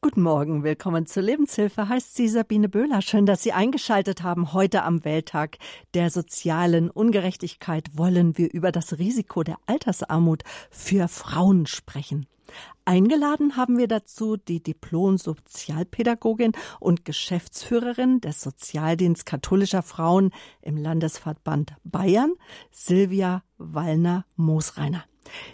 Guten Morgen, willkommen zur Lebenshilfe, heißt sie Sabine Böhler. Schön, dass Sie eingeschaltet haben. Heute am Welttag der sozialen Ungerechtigkeit wollen wir über das Risiko der Altersarmut für Frauen sprechen. Eingeladen haben wir dazu die Diplom-Sozialpädagogin und Geschäftsführerin des Sozialdienst katholischer Frauen im Landesverband Bayern, Silvia Wallner-Moosreiner.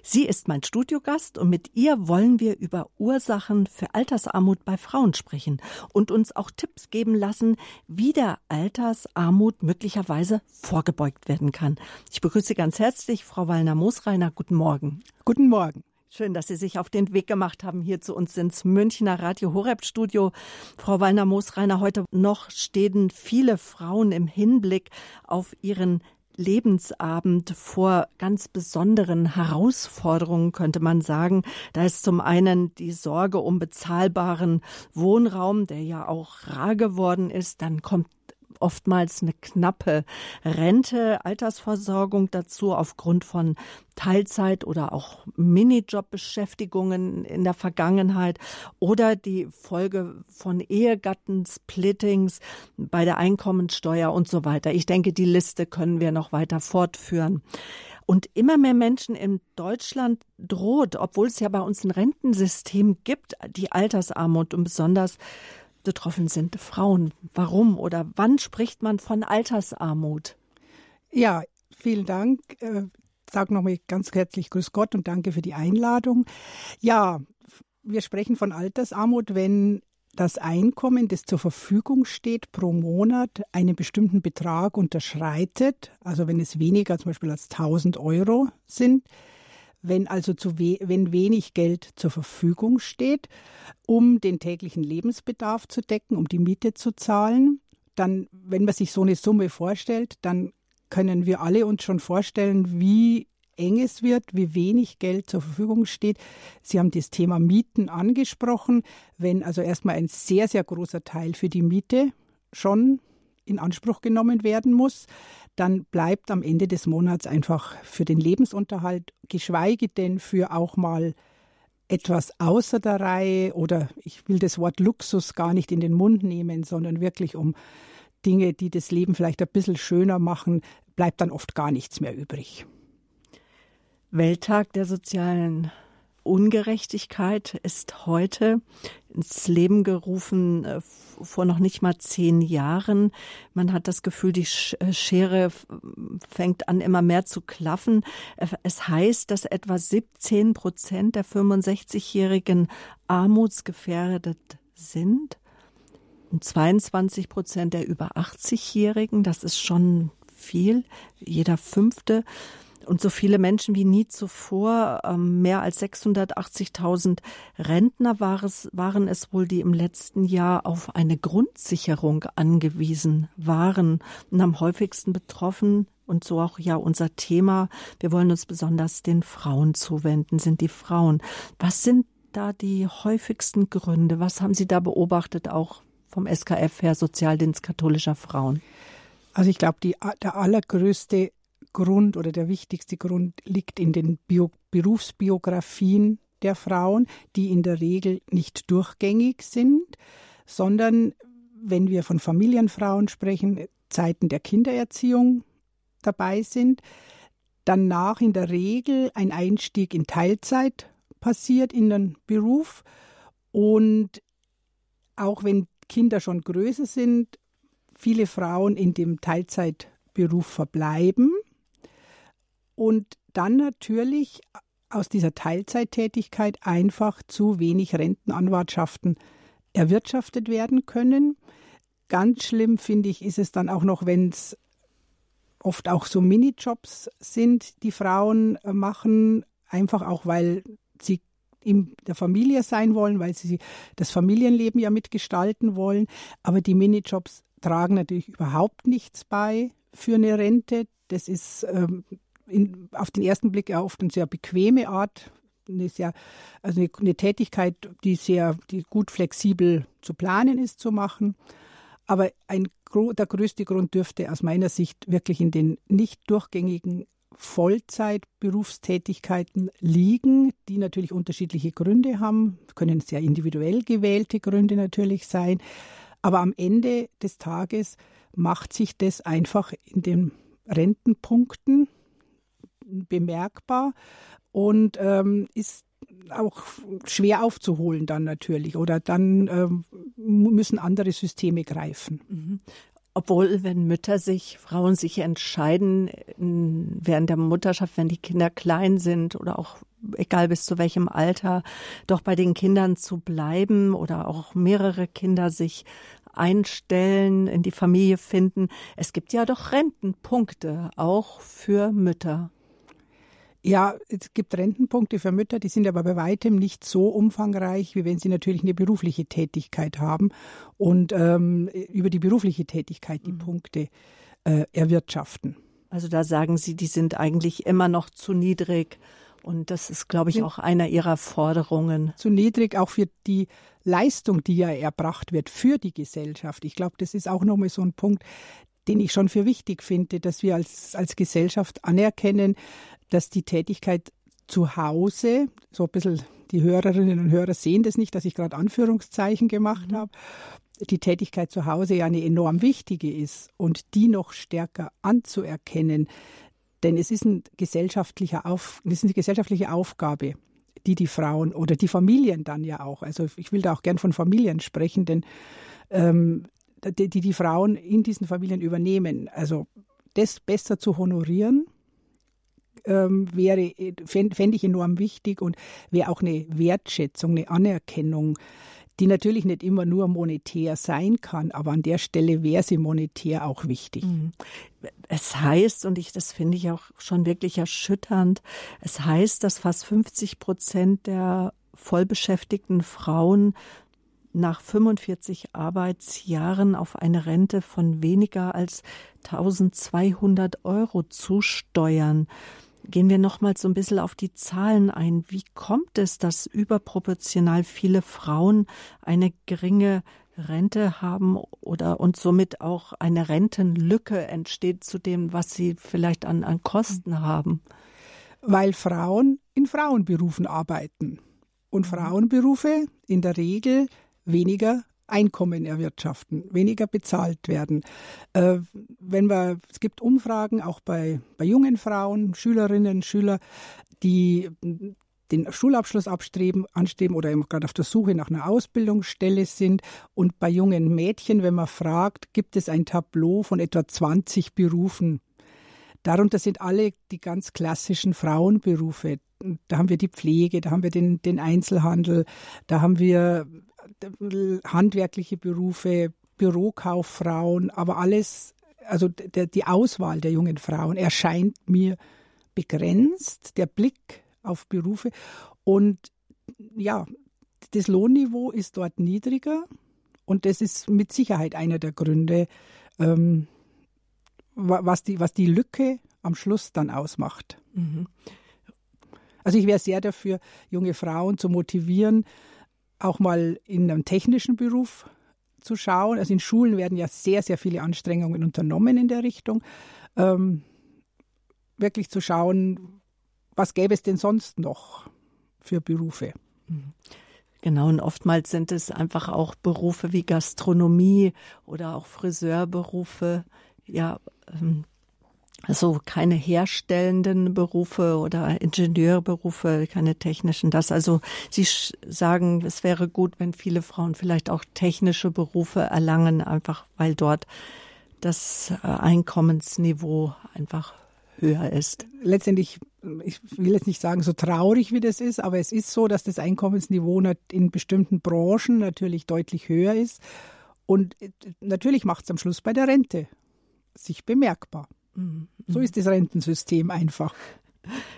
Sie ist mein Studiogast und mit ihr wollen wir über Ursachen für Altersarmut bei Frauen sprechen und uns auch Tipps geben lassen, wie der Altersarmut möglicherweise vorgebeugt werden kann. Ich begrüße ganz herzlich Frau Wallner-Moosreiner. Guten Morgen. Guten Morgen. Schön, dass Sie sich auf den Weg gemacht haben hier zu uns ins Münchner Radio Horeb Studio. Frau Wallner-Moosreiner, heute noch stehen viele Frauen im Hinblick auf ihren Lebensabend vor ganz besonderen Herausforderungen, könnte man sagen. Da ist zum einen die Sorge um bezahlbaren Wohnraum, der ja auch rar geworden ist. Dann kommt oftmals eine knappe Rente, Altersversorgung dazu aufgrund von Teilzeit oder auch Minijob-Beschäftigungen in der Vergangenheit oder die Folge von Ehegattensplittings bei der Einkommensteuer und so weiter. Ich denke, die Liste können wir noch weiter fortführen. Und immer mehr Menschen in Deutschland droht, obwohl es ja bei uns ein Rentensystem gibt, die Altersarmut und besonders betroffen sind Frauen. Warum oder wann spricht man von Altersarmut? Ja, vielen Dank. Äh, sag nochmal ganz herzlich Grüß Gott und danke für die Einladung. Ja, wir sprechen von Altersarmut, wenn das Einkommen, das zur Verfügung steht pro Monat, einen bestimmten Betrag unterschreitet, also wenn es weniger zum Beispiel als 1000 Euro sind, wenn also zu we wenn wenig Geld zur Verfügung steht, um den täglichen Lebensbedarf zu decken, um die Miete zu zahlen, dann, wenn man sich so eine Summe vorstellt, dann können wir alle uns schon vorstellen, wie eng es wird, wie wenig Geld zur Verfügung steht. Sie haben das Thema Mieten angesprochen. Wenn also erstmal ein sehr, sehr großer Teil für die Miete schon in Anspruch genommen werden muss, dann bleibt am Ende des Monats einfach für den Lebensunterhalt, geschweige denn für auch mal etwas außer der Reihe oder ich will das Wort Luxus gar nicht in den Mund nehmen, sondern wirklich um Dinge, die das Leben vielleicht ein bisschen schöner machen, bleibt dann oft gar nichts mehr übrig. Welttag der sozialen Ungerechtigkeit ist heute ins Leben gerufen äh, vor noch nicht mal zehn Jahren. Man hat das Gefühl, die äh, Schere fängt an immer mehr zu klaffen. Äh, es heißt, dass etwa 17 Prozent der 65-Jährigen armutsgefährdet sind und 22 Prozent der über 80-Jährigen. Das ist schon viel. Jeder fünfte und so viele Menschen wie nie zuvor. Ähm, mehr als 680.000 Rentner waren es wohl, die im letzten Jahr auf eine Grundsicherung angewiesen waren und am häufigsten betroffen und so auch ja unser Thema. Wir wollen uns besonders den Frauen zuwenden, sind die Frauen. Was sind da die häufigsten Gründe? Was haben Sie da beobachtet, auch vom SKF her, Sozialdienst katholischer Frauen? Also ich glaube, der allergrößte Grund oder der wichtigste Grund liegt in den Bio Berufsbiografien der Frauen, die in der Regel nicht durchgängig sind, sondern wenn wir von Familienfrauen sprechen, Zeiten der Kindererziehung dabei sind, danach in der Regel ein Einstieg in Teilzeit passiert in den Beruf und auch wenn Kinder schon größer sind, viele Frauen in dem Teilzeitberuf verbleiben und dann natürlich aus dieser Teilzeittätigkeit einfach zu wenig Rentenanwartschaften erwirtschaftet werden können. Ganz schlimm finde ich, ist es dann auch noch, wenn es oft auch so Minijobs sind, die Frauen äh, machen, einfach auch, weil sie in der Familie sein wollen, weil sie das Familienleben ja mitgestalten wollen. Aber die Minijobs tragen natürlich überhaupt nichts bei für eine Rente. Das ist ähm, in, auf den ersten Blick ja oft eine sehr bequeme Art, eine, sehr, also eine, eine Tätigkeit, die sehr, die gut flexibel zu planen ist, zu machen. Aber ein, der größte Grund dürfte aus meiner Sicht wirklich in den nicht durchgängigen Vollzeitberufstätigkeiten liegen, die natürlich unterschiedliche Gründe haben, können sehr individuell gewählte Gründe natürlich sein. Aber am Ende des Tages macht sich das einfach in den Rentenpunkten bemerkbar und ähm, ist auch schwer aufzuholen dann natürlich oder dann ähm, müssen andere Systeme greifen. Mhm. Obwohl, wenn Mütter sich, Frauen sich entscheiden, während der Mutterschaft, wenn die Kinder klein sind oder auch egal bis zu welchem Alter, doch bei den Kindern zu bleiben oder auch mehrere Kinder sich einstellen, in die Familie finden. Es gibt ja doch Rentenpunkte, auch für Mütter. Ja, es gibt Rentenpunkte für Mütter, die sind aber bei weitem nicht so umfangreich, wie wenn sie natürlich eine berufliche Tätigkeit haben und ähm, über die berufliche Tätigkeit die mhm. Punkte äh, erwirtschaften. Also da sagen Sie, die sind eigentlich immer noch zu niedrig. Und das ist, glaube ich, auch einer Ihrer Forderungen. Zu niedrig auch für die Leistung, die ja erbracht wird für die Gesellschaft. Ich glaube, das ist auch nochmal so ein Punkt, den ich schon für wichtig finde, dass wir als, als Gesellschaft anerkennen, dass die Tätigkeit zu Hause, so ein bisschen die Hörerinnen und Hörer sehen das nicht, dass ich gerade Anführungszeichen gemacht mhm. habe, die Tätigkeit zu Hause ja eine enorm wichtige ist und die noch stärker anzuerkennen. Denn es ist, ein gesellschaftlicher Auf, es ist eine gesellschaftliche Aufgabe, die die Frauen oder die Familien dann ja auch, also ich will da auch gern von Familien sprechen, denn ähm, die, die Frauen in diesen Familien übernehmen. Also das besser zu honorieren ähm, wäre, fände ich enorm wichtig und wäre auch eine Wertschätzung, eine Anerkennung, die natürlich nicht immer nur monetär sein kann, aber an der Stelle wäre sie monetär auch wichtig. Mhm. Es heißt, und ich, das finde ich auch schon wirklich erschütternd, es heißt, dass fast 50 Prozent der vollbeschäftigten Frauen nach 45 Arbeitsjahren auf eine Rente von weniger als 1200 Euro zusteuern. Gehen wir nochmal so ein bisschen auf die Zahlen ein. Wie kommt es, dass überproportional viele Frauen eine geringe Rente haben oder und somit auch eine Rentenlücke entsteht zu dem, was sie vielleicht an, an Kosten haben? Weil Frauen in Frauenberufen arbeiten. Und Frauenberufe in der Regel weniger Einkommen erwirtschaften, weniger bezahlt werden. Äh, wenn wir, es gibt Umfragen auch bei, bei jungen Frauen, Schülerinnen, Schüler, die den Schulabschluss abstreben, anstreben oder gerade auf der Suche nach einer Ausbildungsstelle sind. Und bei jungen Mädchen, wenn man fragt, gibt es ein Tableau von etwa 20 Berufen. Darunter sind alle die ganz klassischen Frauenberufe. Da haben wir die Pflege, da haben wir den, den Einzelhandel, da haben wir handwerkliche Berufe, Bürokauffrauen, aber alles, also der, die Auswahl der jungen Frauen erscheint mir begrenzt, der Blick auf Berufe und ja, das Lohnniveau ist dort niedriger und das ist mit Sicherheit einer der Gründe, ähm, was, die, was die Lücke am Schluss dann ausmacht. Mhm. Also ich wäre sehr dafür, junge Frauen zu motivieren, auch mal in einem technischen Beruf zu schauen. Also in Schulen werden ja sehr, sehr viele Anstrengungen unternommen in der Richtung. Ähm, wirklich zu schauen, was gäbe es denn sonst noch für Berufe? Genau, und oftmals sind es einfach auch Berufe wie Gastronomie oder auch Friseurberufe, ja, ähm, also keine herstellenden Berufe oder Ingenieurberufe, keine technischen. Das also Sie sagen, es wäre gut, wenn viele Frauen vielleicht auch technische Berufe erlangen, einfach weil dort das äh, Einkommensniveau einfach höher ist. Letztendlich, ich will jetzt nicht sagen, so traurig wie das ist, aber es ist so, dass das Einkommensniveau in bestimmten Branchen natürlich deutlich höher ist. Und äh, natürlich macht es am Schluss bei der Rente sich bemerkbar. So ist das Rentensystem einfach.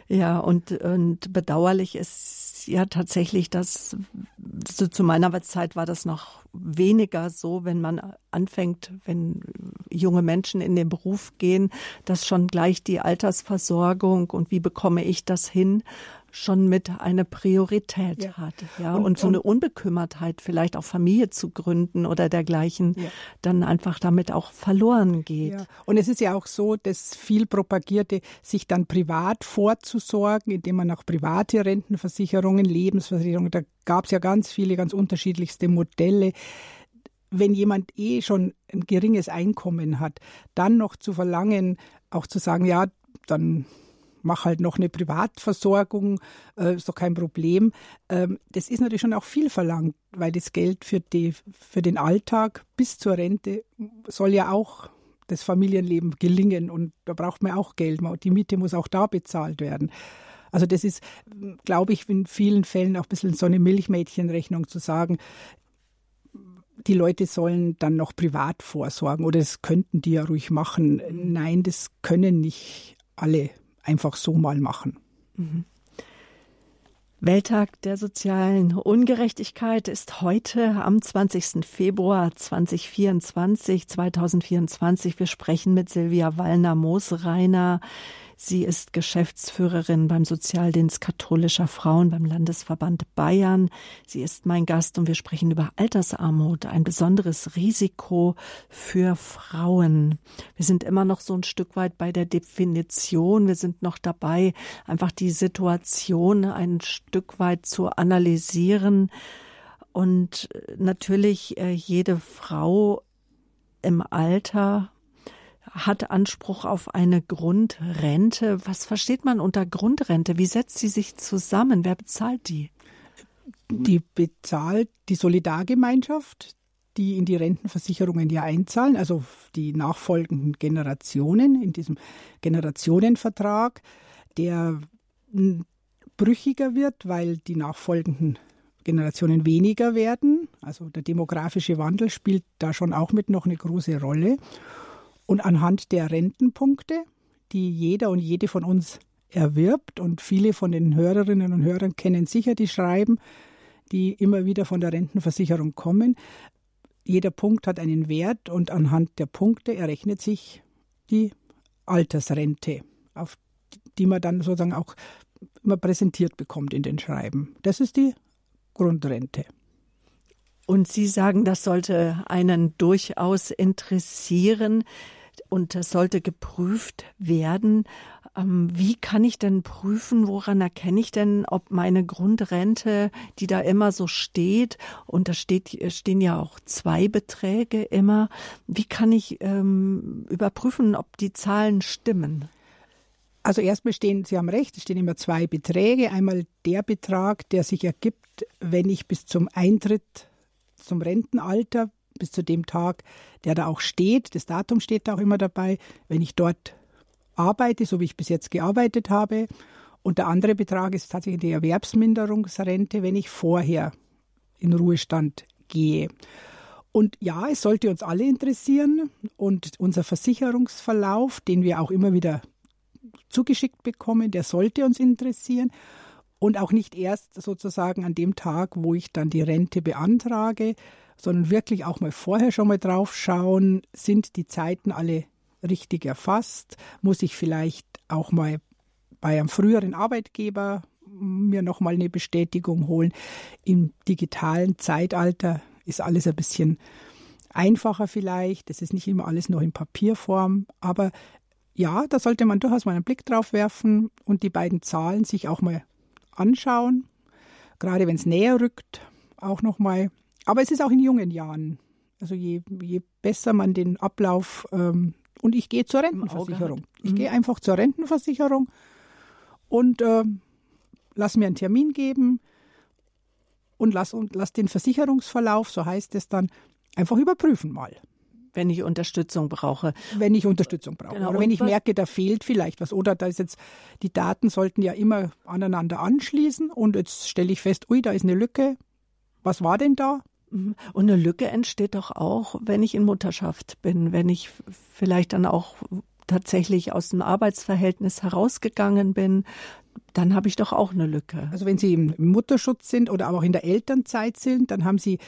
Ja, und, und bedauerlich ist ja tatsächlich, dass so zu meiner Zeit war das noch weniger so, wenn man anfängt, wenn junge Menschen in den Beruf gehen, dass schon gleich die Altersversorgung und wie bekomme ich das hin schon mit eine Priorität ja. hat. Ja, und, und so eine Unbekümmertheit, vielleicht auch Familie zu gründen oder dergleichen, ja. dann einfach damit auch verloren geht. Ja. Und es ist ja auch so, dass viel propagierte, sich dann privat vorzusorgen, indem man auch private Rentenversicherungen, Lebensversicherungen, da gab es ja ganz viele, ganz unterschiedlichste Modelle wenn jemand eh schon ein geringes Einkommen hat, dann noch zu verlangen, auch zu sagen, ja, dann mach halt noch eine Privatversorgung, äh, ist doch kein Problem. Ähm, das ist natürlich schon auch viel verlangt, weil das Geld für, die, für den Alltag bis zur Rente soll ja auch das Familienleben gelingen und da braucht man auch Geld. Die Miete muss auch da bezahlt werden. Also das ist, glaube ich, in vielen Fällen auch ein bisschen so eine Milchmädchenrechnung zu sagen, die Leute sollen dann noch privat vorsorgen oder das könnten die ja ruhig machen. Nein, das können nicht alle einfach so mal machen. Mhm. Welttag der sozialen Ungerechtigkeit ist heute am 20. Februar 2024, 2024. Wir sprechen mit Silvia Wallner-Moosreiner. Sie ist Geschäftsführerin beim Sozialdienst katholischer Frauen beim Landesverband Bayern. Sie ist mein Gast und wir sprechen über Altersarmut, ein besonderes Risiko für Frauen. Wir sind immer noch so ein Stück weit bei der Definition. Wir sind noch dabei, einfach die Situation ein Stück weit zu analysieren. Und natürlich äh, jede Frau im Alter hat Anspruch auf eine Grundrente. Was versteht man unter Grundrente? Wie setzt sie sich zusammen? Wer bezahlt die? Die bezahlt die Solidargemeinschaft, die in die Rentenversicherungen ja einzahlen, also die nachfolgenden Generationen in diesem Generationenvertrag, der brüchiger wird, weil die nachfolgenden Generationen weniger werden. Also der demografische Wandel spielt da schon auch mit noch eine große Rolle. Und anhand der Rentenpunkte, die jeder und jede von uns erwirbt, und viele von den Hörerinnen und Hörern kennen sicher die Schreiben, die immer wieder von der Rentenversicherung kommen. Jeder Punkt hat einen Wert und anhand der Punkte errechnet sich die Altersrente, auf die man dann sozusagen auch immer präsentiert bekommt in den Schreiben. Das ist die Grundrente. Und Sie sagen, das sollte einen durchaus interessieren und es sollte geprüft werden. Ähm, wie kann ich denn prüfen, woran erkenne ich denn, ob meine Grundrente, die da immer so steht, und da steht, stehen ja auch zwei Beträge immer, wie kann ich ähm, überprüfen, ob die Zahlen stimmen? Also erstmal stehen, Sie haben recht, es stehen immer zwei Beträge. Einmal der Betrag, der sich ergibt, wenn ich bis zum Eintritt zum Rentenalter bis zu dem Tag, der da auch steht. Das Datum steht da auch immer dabei, wenn ich dort arbeite, so wie ich bis jetzt gearbeitet habe. Und der andere Betrag ist tatsächlich die Erwerbsminderungsrente, wenn ich vorher in Ruhestand gehe. Und ja, es sollte uns alle interessieren und unser Versicherungsverlauf, den wir auch immer wieder zugeschickt bekommen, der sollte uns interessieren und auch nicht erst sozusagen an dem Tag, wo ich dann die Rente beantrage, sondern wirklich auch mal vorher schon mal drauf schauen, sind die Zeiten alle richtig erfasst? Muss ich vielleicht auch mal bei einem früheren Arbeitgeber mir noch mal eine Bestätigung holen? Im digitalen Zeitalter ist alles ein bisschen einfacher vielleicht. Es ist nicht immer alles noch in Papierform, aber ja, da sollte man durchaus mal einen Blick drauf werfen und die beiden Zahlen sich auch mal anschauen. Gerade wenn es näher rückt, auch noch mal aber es ist auch in jungen Jahren. Also je, je besser man den Ablauf ähm, und ich gehe zur Rentenversicherung. Ich mhm. gehe einfach zur Rentenversicherung und äh, lass mir einen Termin geben und lass, und lass den Versicherungsverlauf, so heißt es dann, einfach überprüfen mal. Wenn ich Unterstützung brauche. Wenn ich Unterstützung brauche. Genau. Oder wenn ich merke, da fehlt vielleicht was. Oder da ist jetzt, die Daten sollten ja immer aneinander anschließen und jetzt stelle ich fest, ui, da ist eine Lücke. Was war denn da? Und eine Lücke entsteht doch auch, wenn ich in Mutterschaft bin, wenn ich vielleicht dann auch tatsächlich aus dem Arbeitsverhältnis herausgegangen bin, dann habe ich doch auch eine Lücke. Also wenn Sie im Mutterschutz sind oder auch in der Elternzeit sind, dann haben Sie,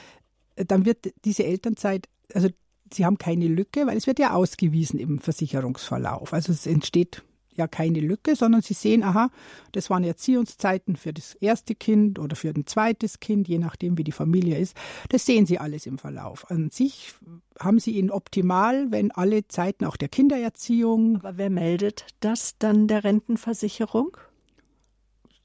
dann wird diese Elternzeit, also Sie haben keine Lücke, weil es wird ja ausgewiesen im Versicherungsverlauf. Also es entsteht ja keine Lücke, sondern sie sehen, aha, das waren Erziehungszeiten für das erste Kind oder für ein zweites Kind, je nachdem, wie die Familie ist. Das sehen sie alles im Verlauf. An sich haben sie ihn optimal, wenn alle Zeiten auch der Kindererziehung. Aber wer meldet das dann der Rentenversicherung?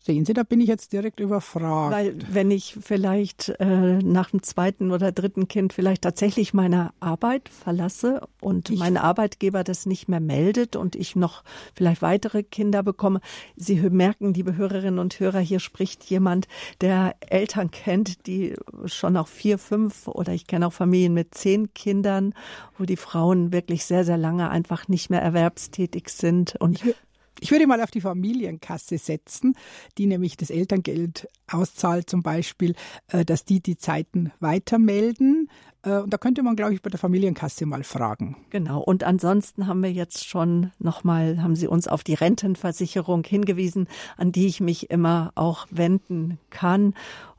Sehen Sie, da bin ich jetzt direkt überfragt. Weil wenn ich vielleicht äh, nach dem zweiten oder dritten Kind vielleicht tatsächlich meine Arbeit verlasse und ich mein Arbeitgeber das nicht mehr meldet und ich noch vielleicht weitere Kinder bekomme, Sie merken, liebe Hörerinnen und Hörer, hier spricht jemand, der Eltern kennt, die schon auch vier, fünf oder ich kenne auch Familien mit zehn Kindern, wo die Frauen wirklich sehr, sehr lange einfach nicht mehr erwerbstätig sind und ich ich würde mal auf die Familienkasse setzen, die nämlich das Elterngeld auszahlt zum Beispiel, äh, dass die die Zeiten weitermelden. Äh, und da könnte man, glaube ich, bei der Familienkasse mal fragen. Genau. Und ansonsten haben wir jetzt schon nochmal, haben Sie uns auf die Rentenversicherung hingewiesen, an die ich mich immer auch wenden kann.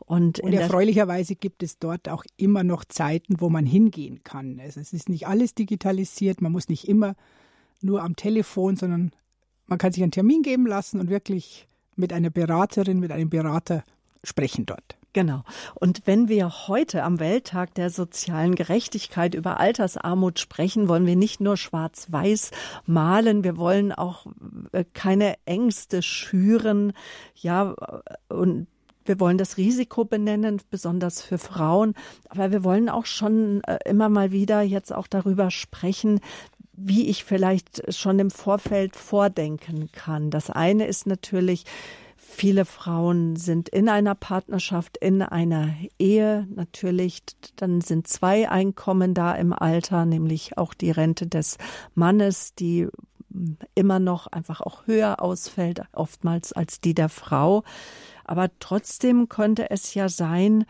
Und, und erfreulicherweise gibt es dort auch immer noch Zeiten, wo man hingehen kann. Also es ist nicht alles digitalisiert, man muss nicht immer nur am Telefon, sondern man kann sich einen Termin geben lassen und wirklich mit einer Beraterin, mit einem Berater sprechen dort. Genau. Und wenn wir heute am Welttag der sozialen Gerechtigkeit über Altersarmut sprechen, wollen wir nicht nur schwarz-weiß malen, wir wollen auch äh, keine Ängste schüren, ja, und wir wollen das Risiko benennen, besonders für Frauen. Aber wir wollen auch schon äh, immer mal wieder jetzt auch darüber sprechen, wie ich vielleicht schon im Vorfeld vordenken kann. Das eine ist natürlich, viele Frauen sind in einer Partnerschaft, in einer Ehe natürlich. Dann sind zwei Einkommen da im Alter, nämlich auch die Rente des Mannes, die immer noch einfach auch höher ausfällt, oftmals als die der Frau. Aber trotzdem könnte es ja sein,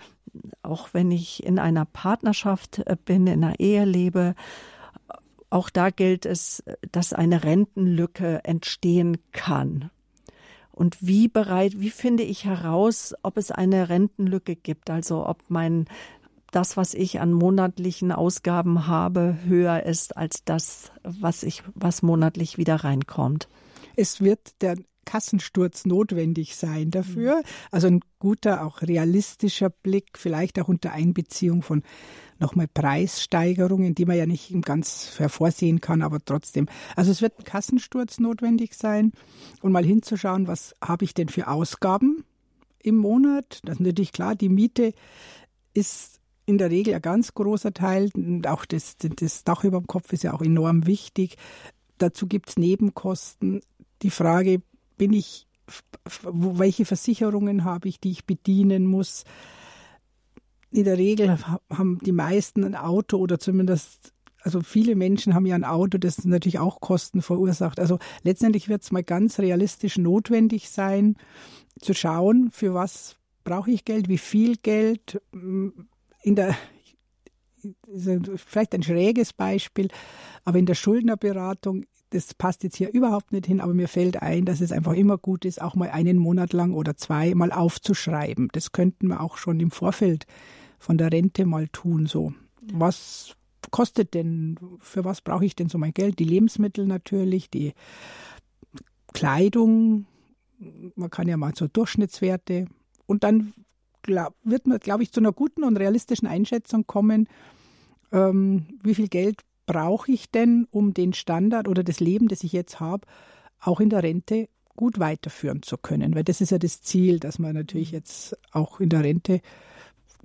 auch wenn ich in einer Partnerschaft bin, in einer Ehe lebe, auch da gilt es, dass eine Rentenlücke entstehen kann. Und wie bereit, wie finde ich heraus, ob es eine Rentenlücke gibt? Also ob mein das, was ich an monatlichen Ausgaben habe, höher ist als das, was ich, was monatlich wieder reinkommt. Es wird der Kassensturz notwendig sein dafür. Also ein guter, auch realistischer Blick, vielleicht auch unter Einbeziehung von nochmal Preissteigerungen, die man ja nicht ganz hervorsehen kann, aber trotzdem. Also es wird ein Kassensturz notwendig sein und mal hinzuschauen, was habe ich denn für Ausgaben im Monat. Das ist natürlich klar, die Miete ist in der Regel ein ganz großer Teil. Und auch das, das Dach über dem Kopf ist ja auch enorm wichtig. Dazu gibt es Nebenkosten. Die Frage, bin ich, welche Versicherungen habe ich, die ich bedienen muss? in der Regel haben die meisten ein Auto oder zumindest, also viele Menschen haben ja ein Auto, das natürlich auch Kosten verursacht. Also letztendlich wird es mal ganz realistisch notwendig sein, zu schauen, für was brauche ich Geld, wie viel Geld. In der, vielleicht ein schräges Beispiel, aber in der Schuldnerberatung das passt jetzt hier überhaupt nicht hin, aber mir fällt ein, dass es einfach immer gut ist, auch mal einen Monat lang oder zwei mal aufzuschreiben. Das könnten wir auch schon im Vorfeld von der Rente mal tun. So, was kostet denn, für was brauche ich denn so mein Geld? Die Lebensmittel natürlich, die Kleidung, man kann ja mal so Durchschnittswerte und dann glaub, wird man, glaube ich, zu einer guten und realistischen Einschätzung kommen, ähm, wie viel Geld brauche ich denn, um den Standard oder das Leben, das ich jetzt habe, auch in der Rente gut weiterführen zu können. Weil das ist ja das Ziel, dass man natürlich jetzt auch in der Rente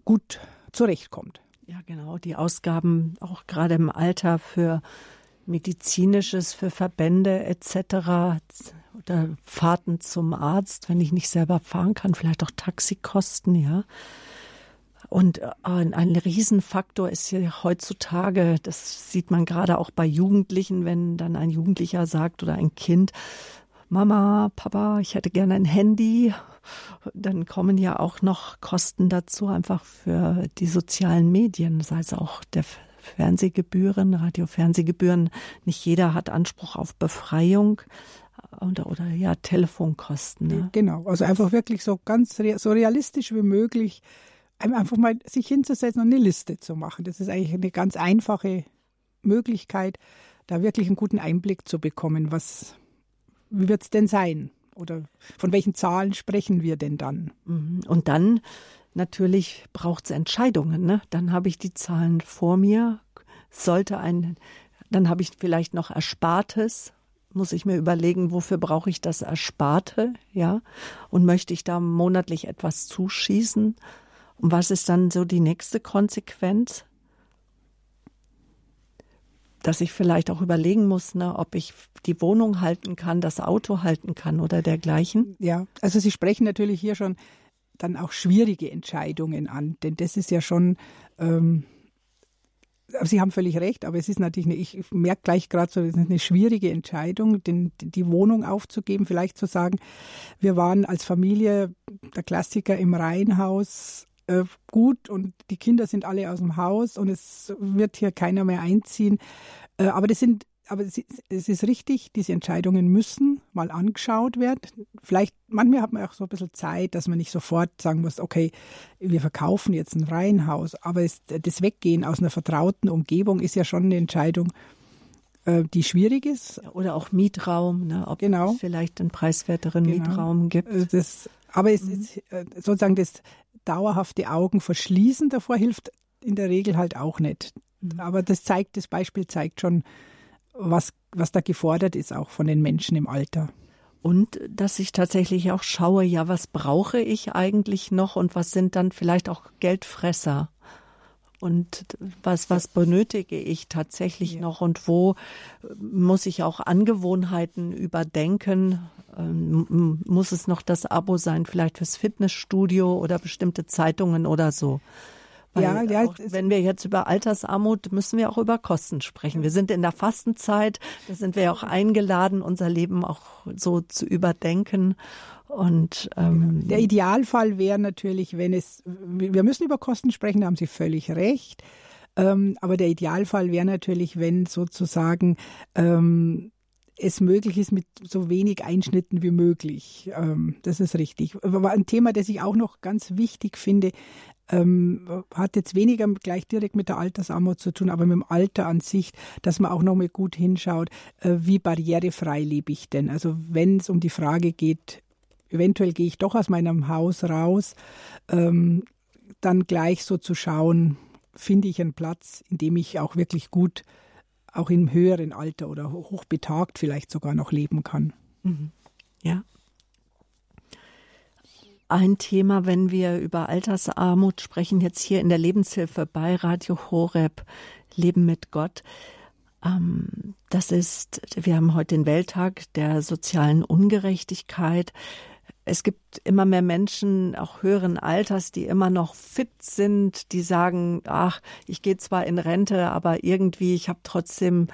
gut zurechtkommt. Ja, genau. Die Ausgaben auch gerade im Alter für medizinisches, für Verbände etc. oder Fahrten zum Arzt, wenn ich nicht selber fahren kann, vielleicht auch Taxikosten, ja. Und äh, ein, Riesenfaktor ist hier heutzutage, das sieht man gerade auch bei Jugendlichen, wenn dann ein Jugendlicher sagt oder ein Kind, Mama, Papa, ich hätte gerne ein Handy. Dann kommen ja auch noch Kosten dazu, einfach für die sozialen Medien, sei es auch der Fernsehgebühren, Radiofernsehgebühren. Nicht jeder hat Anspruch auf Befreiung oder, oder ja, Telefonkosten. Ne? Genau, also einfach wirklich so ganz so realistisch wie möglich, einfach mal sich hinzusetzen und eine Liste zu machen. Das ist eigentlich eine ganz einfache Möglichkeit, da wirklich einen guten Einblick zu bekommen, was wie wird es denn sein? Oder von welchen Zahlen sprechen wir denn dann? Mhm. Und dann natürlich braucht es Entscheidungen. Ne? Dann habe ich die Zahlen vor mir. Sollte ein, dann habe ich vielleicht noch Erspartes. Muss ich mir überlegen, wofür brauche ich das Ersparte, ja? Und möchte ich da monatlich etwas zuschießen? Und was ist dann so die nächste Konsequenz? dass ich vielleicht auch überlegen muss, ne, ob ich die Wohnung halten kann, das Auto halten kann oder dergleichen. Ja, also Sie sprechen natürlich hier schon dann auch schwierige Entscheidungen an, denn das ist ja schon, ähm, Sie haben völlig recht, aber es ist natürlich, eine, ich merke gleich gerade so, es ist eine schwierige Entscheidung, den, die Wohnung aufzugeben, vielleicht zu sagen, wir waren als Familie der Klassiker im Reihenhaus äh, gut und die Kinder sind alle aus dem Haus und es wird hier keiner mehr einziehen. Äh, aber das sind aber es ist richtig, diese Entscheidungen müssen mal angeschaut werden. Vielleicht, manchmal hat man auch so ein bisschen Zeit, dass man nicht sofort sagen muss, okay, wir verkaufen jetzt ein Reihenhaus. Aber es, das Weggehen aus einer vertrauten Umgebung ist ja schon eine Entscheidung, äh, die schwierig ist. Oder auch Mietraum, ne? ob genau. es vielleicht einen preiswerteren genau. Mietraum gibt. Das, aber es mhm. ist sozusagen das dauerhafte Augen verschließen davor hilft in der Regel halt auch nicht. Mhm. Aber das zeigt, das Beispiel zeigt schon, was, was da gefordert ist, auch von den Menschen im Alter. Und dass ich tatsächlich auch schaue, ja, was brauche ich eigentlich noch und was sind dann vielleicht auch Geldfresser? Und was, was benötige ich tatsächlich ja. noch und wo muss ich auch Angewohnheiten überdenken? Ähm, muss es noch das Abo sein, vielleicht fürs Fitnessstudio oder bestimmte Zeitungen oder so? Weil ja, ja, auch, wenn wir jetzt über Altersarmut, müssen wir auch über Kosten sprechen. Wir sind in der Fastenzeit, da sind wir auch eingeladen, unser Leben auch so zu überdenken. Und ähm, der Idealfall wäre natürlich, wenn es, wir müssen über Kosten sprechen, da haben Sie völlig recht. Ähm, aber der Idealfall wäre natürlich, wenn sozusagen ähm, es möglich ist mit so wenig Einschnitten wie möglich. Ähm, das ist richtig. Aber ein Thema, das ich auch noch ganz wichtig finde, ähm, hat jetzt weniger gleich direkt mit der Altersarmut zu tun, aber mit dem Alter an sich, dass man auch noch mal gut hinschaut, äh, wie barrierefrei lebe ich denn? Also wenn es um die Frage geht, eventuell gehe ich doch aus meinem Haus raus, ähm, dann gleich so zu schauen, finde ich einen Platz, in dem ich auch wirklich gut, auch im höheren Alter oder hochbetagt vielleicht sogar noch leben kann. Mhm. Ja ein Thema, wenn wir über Altersarmut sprechen, jetzt hier in der Lebenshilfe bei Radio Horeb, Leben mit Gott. Ähm, das ist, wir haben heute den Welttag der sozialen Ungerechtigkeit. Es gibt immer mehr Menschen, auch höheren Alters, die immer noch fit sind, die sagen, ach, ich gehe zwar in Rente, aber irgendwie, ich habe trotzdem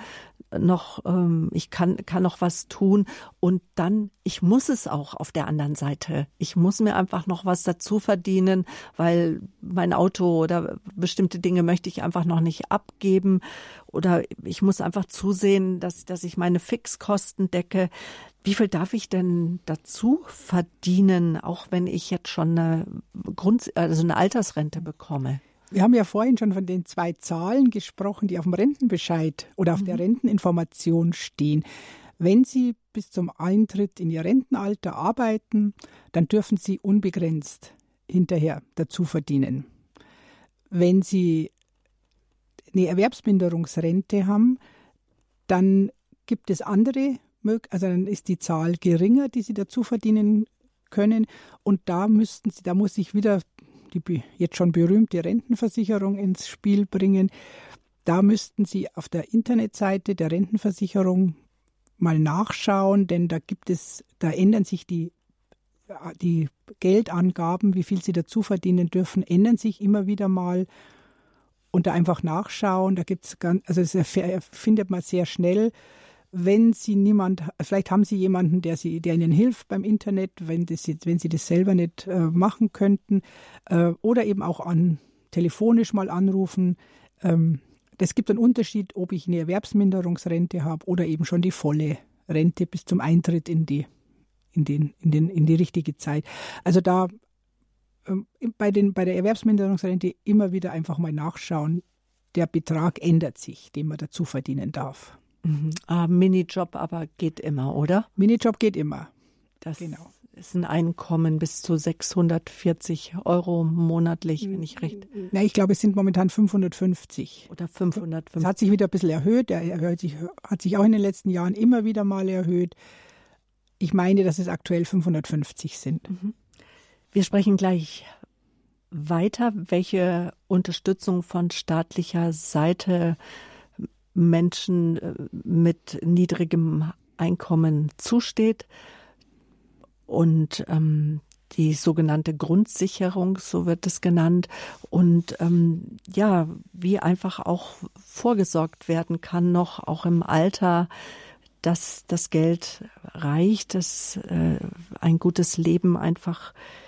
noch, ähm, ich kann, kann noch was tun. Und dann, ich muss es auch auf der anderen Seite. Ich muss mir einfach noch was dazu verdienen, weil mein Auto oder bestimmte Dinge möchte ich einfach noch nicht abgeben. Oder ich muss einfach zusehen, dass, dass ich meine Fixkosten decke. Wie viel darf ich denn dazu verdienen, auch wenn ich jetzt schon eine Grund, also eine Altersrente bekomme? Wir haben ja vorhin schon von den zwei Zahlen gesprochen, die auf dem Rentenbescheid oder auf mhm. der Renteninformation stehen. Wenn Sie bis zum Eintritt in Ihr Rentenalter arbeiten, dann dürfen Sie unbegrenzt hinterher dazu verdienen. Wenn Sie eine Erwerbsminderungsrente haben, dann gibt es andere, also dann ist die Zahl geringer, die Sie dazu verdienen können. Und da müssten Sie, da muss ich wieder die jetzt schon berühmte Rentenversicherung ins Spiel bringen. Da müssten Sie auf der Internetseite der Rentenversicherung mal nachschauen, denn da gibt es, da ändern sich die, die Geldangaben, wie viel Sie dazu verdienen dürfen, ändern sich immer wieder mal. Und da einfach nachschauen, da gibt es ganz, also das findet man sehr schnell wenn Sie niemand, vielleicht haben Sie jemanden, der, Sie, der Ihnen hilft beim Internet, wenn, das, wenn Sie das selber nicht äh, machen könnten, äh, oder eben auch an telefonisch mal anrufen. Ähm, das gibt einen Unterschied, ob ich eine Erwerbsminderungsrente habe oder eben schon die volle Rente bis zum Eintritt in die, in den, in den, in die richtige Zeit. Also da ähm, bei, den, bei der Erwerbsminderungsrente immer wieder einfach mal nachschauen. Der Betrag ändert sich, den man dazu verdienen darf. Mhm. Ah, Minijob aber geht immer, oder? Minijob geht immer. Das genau. ist ein Einkommen bis zu 640 Euro monatlich, wenn ich recht. Na, ich glaube, es sind momentan 550. Oder 550. Es hat sich wieder ein bisschen erhöht. Er sich, hat sich auch in den letzten Jahren immer wieder mal erhöht. Ich meine, dass es aktuell 550 sind. Mhm. Wir sprechen gleich weiter, welche Unterstützung von staatlicher Seite Menschen äh, mit niedrigem Einkommen zusteht und ähm, die sogenannte Grundsicherung, so wird es genannt, und ähm, ja, wie einfach auch vorgesorgt werden kann, noch auch im Alter, dass das Geld reicht, dass äh, ein gutes Leben einfach äh,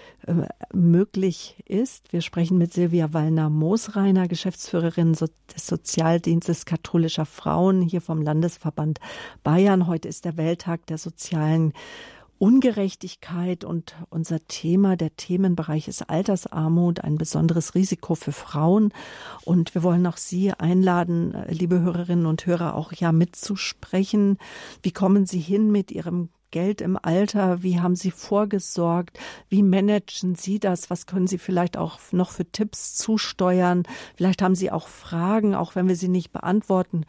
möglich ist. Wir sprechen mit Silvia Wallner-Moosreiner, Geschäftsführerin des Sozialdienstes katholischer Frauen hier vom Landesverband Bayern. Heute ist der Welttag der sozialen Ungerechtigkeit und unser Thema, der Themenbereich ist Altersarmut, ein besonderes Risiko für Frauen. Und wir wollen auch Sie einladen, liebe Hörerinnen und Hörer, auch ja mitzusprechen. Wie kommen Sie hin mit Ihrem Geld im Alter? Wie haben Sie vorgesorgt? Wie managen Sie das? Was können Sie vielleicht auch noch für Tipps zusteuern? Vielleicht haben Sie auch Fragen, auch wenn wir sie nicht beantworten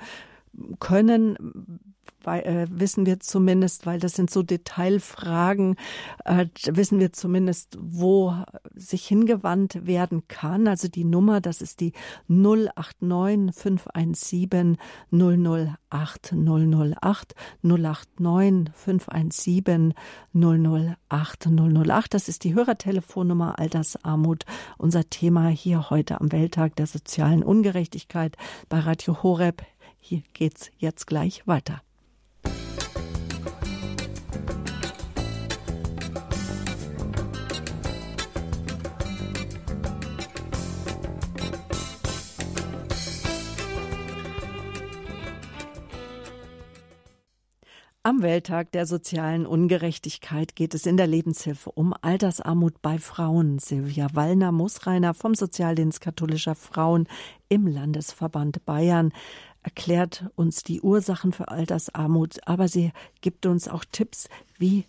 können weil, äh, wissen wir zumindest, weil das sind so Detailfragen, äh, wissen wir zumindest, wo sich hingewandt werden kann. Also die Nummer, das ist die 089 517 008 008 089 517 008 008. Das ist die Hörertelefonnummer Altersarmut. Unser Thema hier heute am Welttag der sozialen Ungerechtigkeit bei Radio Horeb. Hier geht's jetzt gleich weiter. Am Welttag der sozialen Ungerechtigkeit geht es in der Lebenshilfe um Altersarmut bei Frauen. Silvia Wallner-Musreiner vom Sozialdienst katholischer Frauen im Landesverband Bayern erklärt uns die Ursachen für Altersarmut, aber sie gibt uns auch Tipps, wie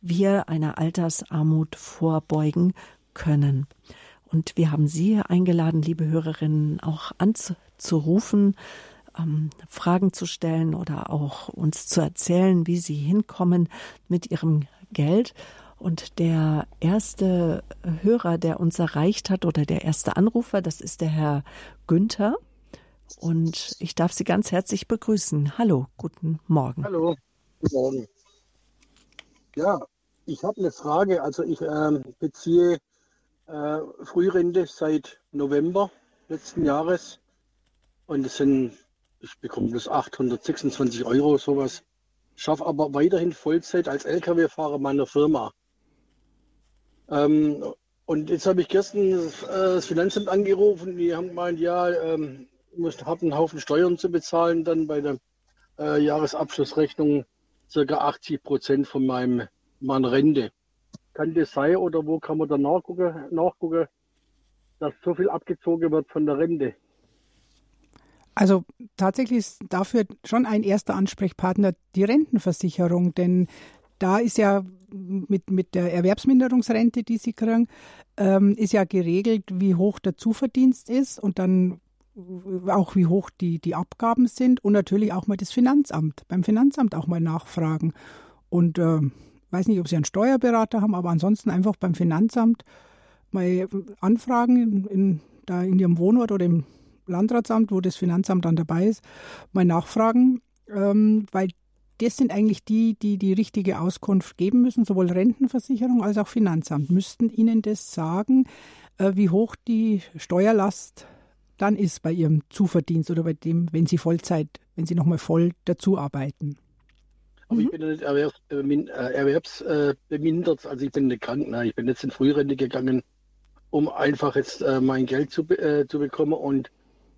wir einer Altersarmut vorbeugen können. Und wir haben Sie eingeladen, liebe Hörerinnen, auch anzurufen ähm, Fragen zu stellen oder auch uns zu erzählen, wie sie hinkommen mit ihrem Geld. Und der erste Hörer, der uns erreicht hat, oder der erste Anrufer, das ist der Herr Günther. Und ich darf Sie ganz herzlich begrüßen. Hallo, guten Morgen. Hallo, guten Morgen. Ja, ich habe eine Frage. Also ich äh, beziehe äh, Frührente seit November letzten Jahres. Und es sind ich bekomme bloß 826 Euro, sowas. Schaffe aber weiterhin Vollzeit als Lkw-Fahrer meiner Firma. Ähm, und jetzt habe ich gestern äh, das Finanzamt angerufen. Die haben gemeint, ja, ähm, habe einen Haufen Steuern zu bezahlen, dann bei der äh, Jahresabschlussrechnung circa 80 Prozent von meinem, meiner Rente. Kann das sein oder wo kann man da nachgucken, nachgucken, dass so viel abgezogen wird von der Rente? Also tatsächlich ist dafür schon ein erster Ansprechpartner die Rentenversicherung, denn da ist ja mit, mit der Erwerbsminderungsrente, die Sie kriegen, ähm, ist ja geregelt, wie hoch der Zuverdienst ist und dann auch wie hoch die, die Abgaben sind und natürlich auch mal das Finanzamt, beim Finanzamt auch mal nachfragen. Und äh, weiß nicht, ob Sie einen Steuerberater haben, aber ansonsten einfach beim Finanzamt mal anfragen in, in, da in Ihrem Wohnort oder im Landratsamt, wo das Finanzamt dann dabei ist, mal nachfragen, ähm, weil das sind eigentlich die, die die richtige Auskunft geben müssen, sowohl Rentenversicherung als auch Finanzamt. Müssten Ihnen das sagen, äh, wie hoch die Steuerlast dann ist bei Ihrem Zuverdienst oder bei dem, wenn Sie Vollzeit, wenn Sie nochmal voll dazu arbeiten. Aber mhm. ich bin ja nicht erwerbs, äh, äh, erwerbsbemindert, also ich bin nicht krank. Ne? Ich bin jetzt in Frührente gegangen, um einfach jetzt äh, mein Geld zu, äh, zu bekommen und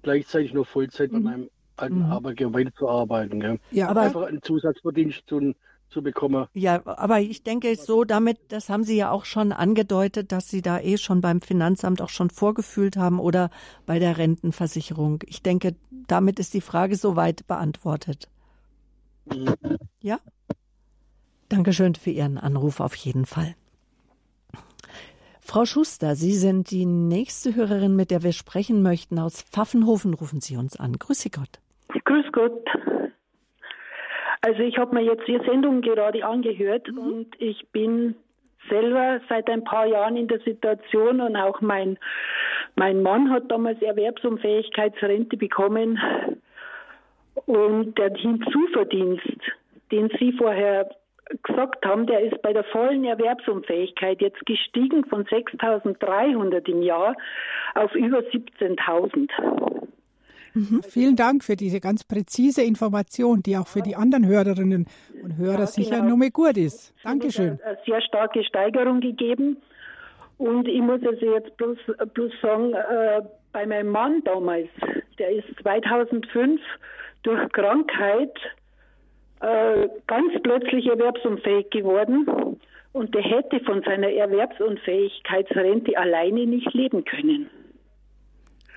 gleichzeitig noch Vollzeit mhm. bei meinem alten mhm. Arbeitgeber weiterzuarbeiten. Gell? Ja, aber einfach einen Zusatzverdienst zu, zu bekommen. Ja, aber ich denke so damit, das haben Sie ja auch schon angedeutet, dass Sie da eh schon beim Finanzamt auch schon vorgefühlt haben oder bei der Rentenversicherung. Ich denke, damit ist die Frage soweit beantwortet. Mhm. Ja? Dankeschön für Ihren Anruf auf jeden Fall. Frau Schuster, Sie sind die nächste Hörerin, mit der wir sprechen möchten. Aus Pfaffenhofen rufen Sie uns an. Grüße Gott. Grüß Gott. Also ich habe mir jetzt die Sendung gerade angehört mhm. und ich bin selber seit ein paar Jahren in der Situation und auch mein, mein Mann hat damals Erwerbsunfähigkeitsrente bekommen und der Hinzuverdienst, den Sie vorher gesagt haben, der ist bei der vollen Erwerbsunfähigkeit jetzt gestiegen von 6.300 im Jahr auf über 17.000. Mhm. Vielen Dank für diese ganz präzise Information, die auch für die anderen Hörerinnen und Hörer ja, sicher genau. nur mehr gut ist. Dankeschön. Es eine sehr starke Steigerung gegeben. Und ich muss also jetzt bloß, bloß sagen, äh, bei meinem Mann damals, der ist 2005 durch Krankheit äh, ganz plötzlich erwerbsunfähig geworden und der hätte von seiner Erwerbsunfähigkeitsrente alleine nicht leben können.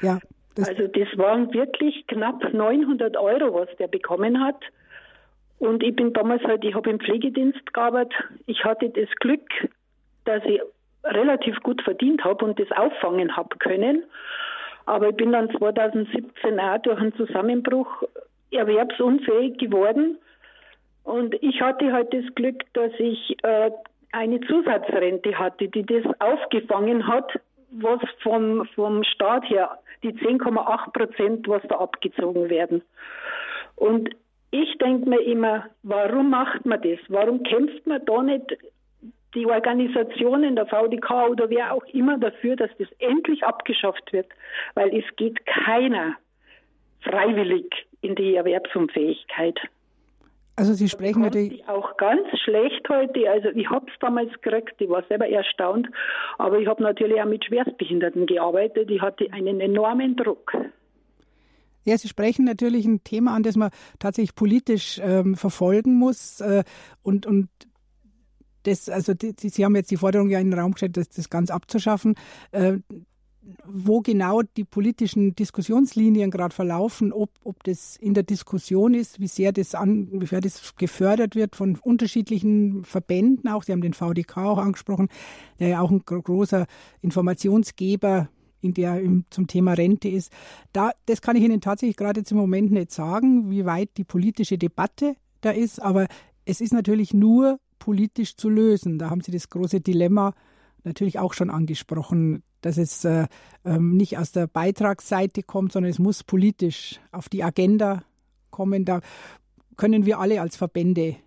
Ja. Das also das waren wirklich knapp 900 Euro, was der bekommen hat. Und ich bin damals halt, ich habe im Pflegedienst gearbeitet. Ich hatte das Glück, dass ich relativ gut verdient habe und das auffangen habe können. Aber ich bin dann 2017 auch durch einen Zusammenbruch erwerbsunfähig geworden. Und ich hatte halt das Glück, dass ich äh, eine Zusatzrente hatte, die das aufgefangen hat, was vom, vom Staat her, die 10,8 Prozent, was da abgezogen werden. Und ich denke mir immer, warum macht man das? Warum kämpft man da nicht die Organisationen der VDK oder wer auch immer dafür, dass das endlich abgeschafft wird? Weil es geht keiner freiwillig in die Erwerbsunfähigkeit. Also Sie sprechen natürlich auch ganz schlecht heute. Also ich habe es damals gekriegt, ich war selber erstaunt, aber ich habe natürlich auch mit Schwerstbehinderten gearbeitet. Ich hatte einen enormen Druck. Ja, Sie sprechen natürlich ein Thema an, das man tatsächlich politisch ähm, verfolgen muss äh, und und das, also die, Sie haben jetzt die Forderung ja in den Raum gestellt, das, das ganz abzuschaffen. Äh, wo genau die politischen Diskussionslinien gerade verlaufen, ob, ob das in der Diskussion ist, wie sehr das, an, wie sehr das gefördert wird von unterschiedlichen Verbänden auch. Sie haben den VDK auch angesprochen, der ja auch ein großer Informationsgeber in der zum Thema Rente ist. Da, das kann ich Ihnen tatsächlich gerade jetzt im Moment nicht sagen, wie weit die politische Debatte da ist, aber es ist natürlich nur politisch zu lösen. Da haben Sie das große Dilemma natürlich auch schon angesprochen, dass es äh, ähm, nicht aus der Beitragsseite kommt, sondern es muss politisch auf die Agenda kommen. Da können wir alle als Verbände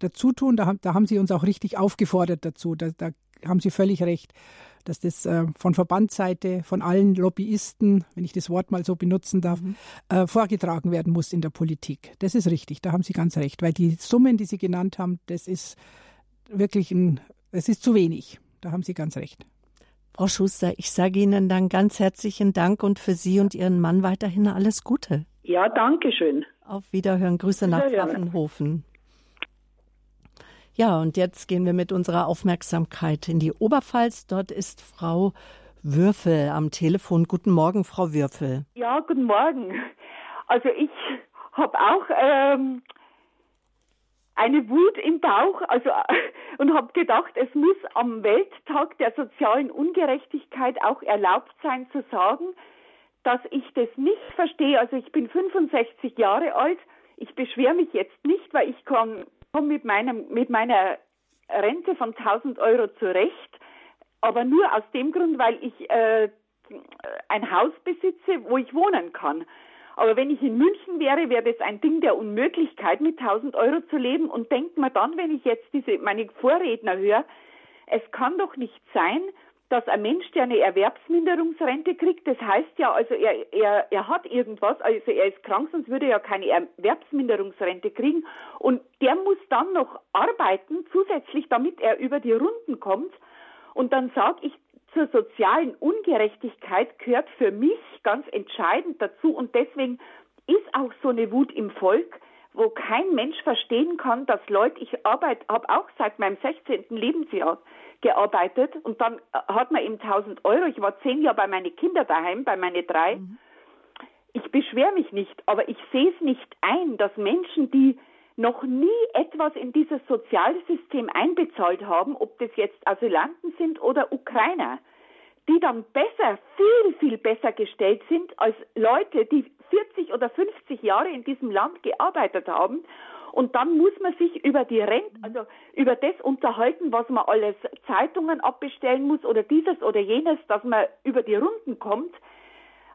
dazu tun. Da, da haben Sie uns auch richtig aufgefordert dazu. Da, da haben Sie völlig recht, dass das äh, von Verbandsseite, von allen Lobbyisten, wenn ich das Wort mal so benutzen darf, mhm. äh, vorgetragen werden muss in der Politik. Das ist richtig, da haben Sie ganz recht, weil die Summen, die Sie genannt haben, das ist wirklich ein, es ist zu wenig. Da haben Sie ganz recht. Frau Schuster, ich sage Ihnen dann ganz herzlichen Dank und für Sie und Ihren Mann weiterhin alles Gute. Ja, danke schön. Auf Wiederhören. Grüße nach Pfaffenhofen. Ja, und jetzt gehen wir mit unserer Aufmerksamkeit in die Oberpfalz. Dort ist Frau Würfel am Telefon. Guten Morgen, Frau Würfel. Ja, guten Morgen. Also ich habe auch ähm, eine Wut im Bauch, also und habe gedacht, es muss am Welttag der sozialen Ungerechtigkeit auch erlaubt sein zu sagen, dass ich das nicht verstehe. Also ich bin 65 Jahre alt. Ich beschwere mich jetzt nicht, weil ich komme komm mit meinem mit meiner Rente von 1000 Euro zurecht, aber nur aus dem Grund, weil ich äh, ein Haus besitze, wo ich wohnen kann. Aber wenn ich in München wäre, wäre das ein Ding der Unmöglichkeit, mit 1000 Euro zu leben. Und denkt man dann, wenn ich jetzt diese, meine Vorredner höre, es kann doch nicht sein, dass ein Mensch, der eine Erwerbsminderungsrente kriegt, das heißt ja, also er, er, er hat irgendwas, also er ist krank, sonst würde er ja keine Erwerbsminderungsrente kriegen. Und der muss dann noch arbeiten, zusätzlich, damit er über die Runden kommt. Und dann sage ich, zur sozialen Ungerechtigkeit gehört für mich ganz entscheidend dazu und deswegen ist auch so eine Wut im Volk, wo kein Mensch verstehen kann, dass Leute, ich arbeite, habe auch seit meinem 16. Lebensjahr gearbeitet und dann äh, hat man eben 1000 Euro. Ich war zehn Jahre bei meinen Kindern daheim, bei meinen drei. Mhm. Ich beschwere mich nicht, aber ich sehe es nicht ein, dass Menschen, die noch nie etwas in dieses Sozialsystem einbezahlt haben, ob das jetzt Asylanten sind oder Ukrainer, die dann besser, viel, viel besser gestellt sind als Leute, die 40 oder 50 Jahre in diesem Land gearbeitet haben und dann muss man sich über die Rente, also über das unterhalten, was man alles Zeitungen abbestellen muss oder dieses oder jenes, dass man über die Runden kommt.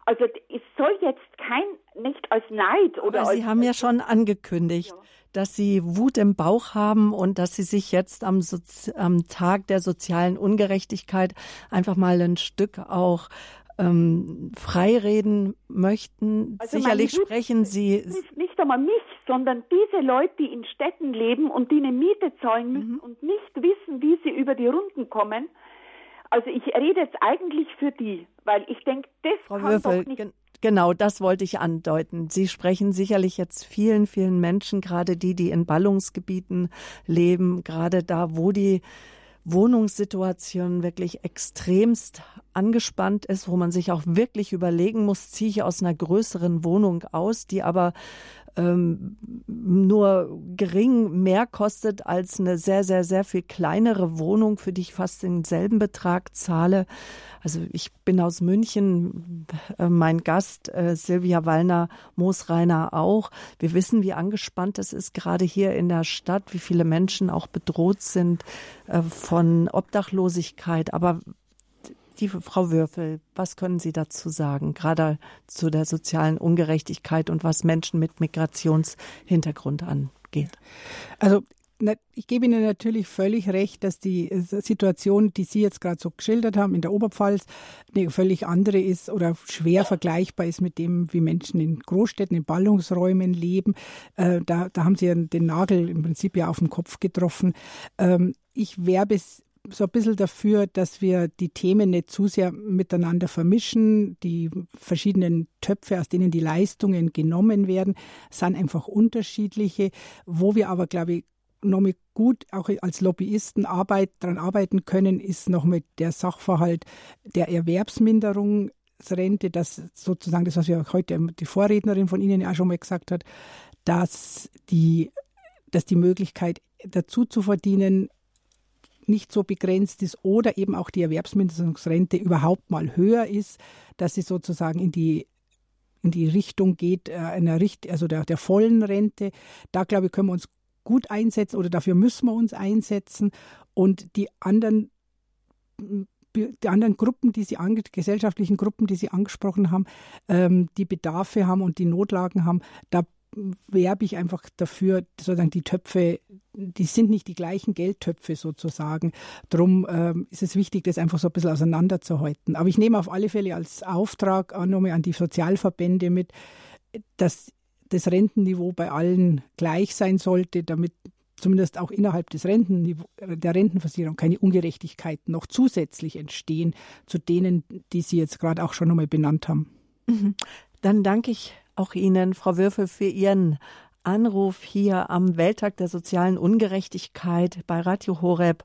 Also es soll jetzt kein, nicht als Neid oder Aber als, Sie haben ja schon angekündigt, ja. dass Sie Wut im Bauch haben und dass Sie sich jetzt am, Sozi am Tag der sozialen Ungerechtigkeit einfach mal ein Stück auch ähm, freireden möchten. Also Sicherlich sprechen Sie. Nicht einmal mich, sondern diese Leute, die in Städten leben und die eine Miete zahlen müssen mhm. und nicht wissen, wie sie über die Runden kommen. Also ich rede jetzt eigentlich für die, weil ich denke, das Frau kann Würfel, doch nicht. Genau, das wollte ich andeuten. Sie sprechen sicherlich jetzt vielen, vielen Menschen, gerade die, die in Ballungsgebieten leben, gerade da, wo die Wohnungssituation wirklich extremst angespannt ist, wo man sich auch wirklich überlegen muss, ziehe ich aus einer größeren Wohnung aus, die aber ähm, nur gering mehr kostet als eine sehr, sehr, sehr viel kleinere Wohnung, für die ich fast denselben Betrag zahle. Also ich bin aus München, äh, mein Gast äh, Silvia Wallner, Moosreiner auch. Wir wissen, wie angespannt es ist, gerade hier in der Stadt, wie viele Menschen auch bedroht sind äh, von Obdachlosigkeit. Aber die Frau Würfel, was können Sie dazu sagen, gerade zu der sozialen Ungerechtigkeit und was Menschen mit Migrationshintergrund angeht? Also ich gebe Ihnen natürlich völlig recht, dass die Situation, die Sie jetzt gerade so geschildert haben in der Oberpfalz, eine völlig andere ist oder schwer vergleichbar ist mit dem, wie Menschen in Großstädten, in Ballungsräumen leben. Äh, da, da haben Sie den Nagel im Prinzip ja auf den Kopf getroffen. Ähm, ich werbe so ein bisschen dafür, dass wir die Themen nicht zu sehr miteinander vermischen. Die verschiedenen Töpfe, aus denen die Leistungen genommen werden, sind einfach unterschiedliche, wo wir aber, glaube ich, noch mit gut auch als Lobbyisten Arbeit daran arbeiten können, ist noch mit der Sachverhalt der Erwerbsminderungsrente, das sozusagen das, was wir heute die Vorrednerin von Ihnen ja schon mal gesagt hat, dass die, dass die Möglichkeit dazu zu verdienen nicht so begrenzt ist oder eben auch die Erwerbsminderungsrente überhaupt mal höher ist, dass sie sozusagen in die in die Richtung geht, äh, einer Richt also der, der vollen Rente. Da glaube ich, können wir uns gut einsetzen oder dafür müssen wir uns einsetzen. Und die anderen die anderen Gruppen, die Sie gesellschaftlichen Gruppen, die Sie angesprochen haben, ähm, die Bedarfe haben und die Notlagen haben, da werbe ich einfach dafür, sozusagen die Töpfe, die sind nicht die gleichen Geldtöpfe sozusagen. Darum ähm, ist es wichtig, das einfach so ein bisschen auseinanderzuhalten. Aber ich nehme auf alle Fälle als Auftrag nochmal an die Sozialverbände mit, dass das Rentenniveau bei allen gleich sein sollte, damit zumindest auch innerhalb des der Rentenversicherung keine Ungerechtigkeiten noch zusätzlich entstehen zu denen, die Sie jetzt gerade auch schon nochmal benannt haben. Mhm. Dann danke ich auch Ihnen, Frau Würfel, für Ihren Anruf hier am Welttag der sozialen Ungerechtigkeit bei Radio Horeb.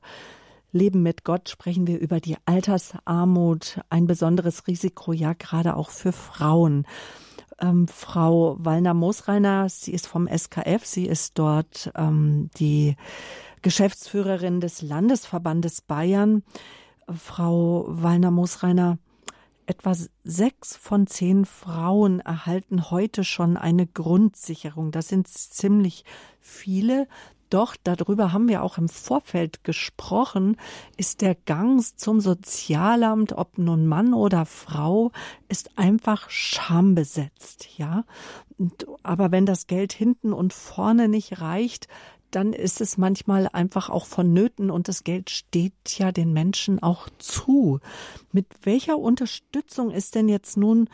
Leben mit Gott sprechen wir über die Altersarmut, ein besonderes Risiko, ja gerade auch für Frauen. Ähm, Frau Wallner-Moosreiner, sie ist vom SKF, sie ist dort ähm, die Geschäftsführerin des Landesverbandes Bayern. Frau Wallner-Moosreiner, Etwa sechs von zehn Frauen erhalten heute schon eine Grundsicherung. Das sind ziemlich viele. Doch darüber haben wir auch im Vorfeld gesprochen, ist der Gang zum Sozialamt, ob nun Mann oder Frau, ist einfach schambesetzt, ja. Aber wenn das Geld hinten und vorne nicht reicht, dann ist es manchmal einfach auch vonnöten und das Geld steht ja den Menschen auch zu. Mit welcher Unterstützung ist denn jetzt nun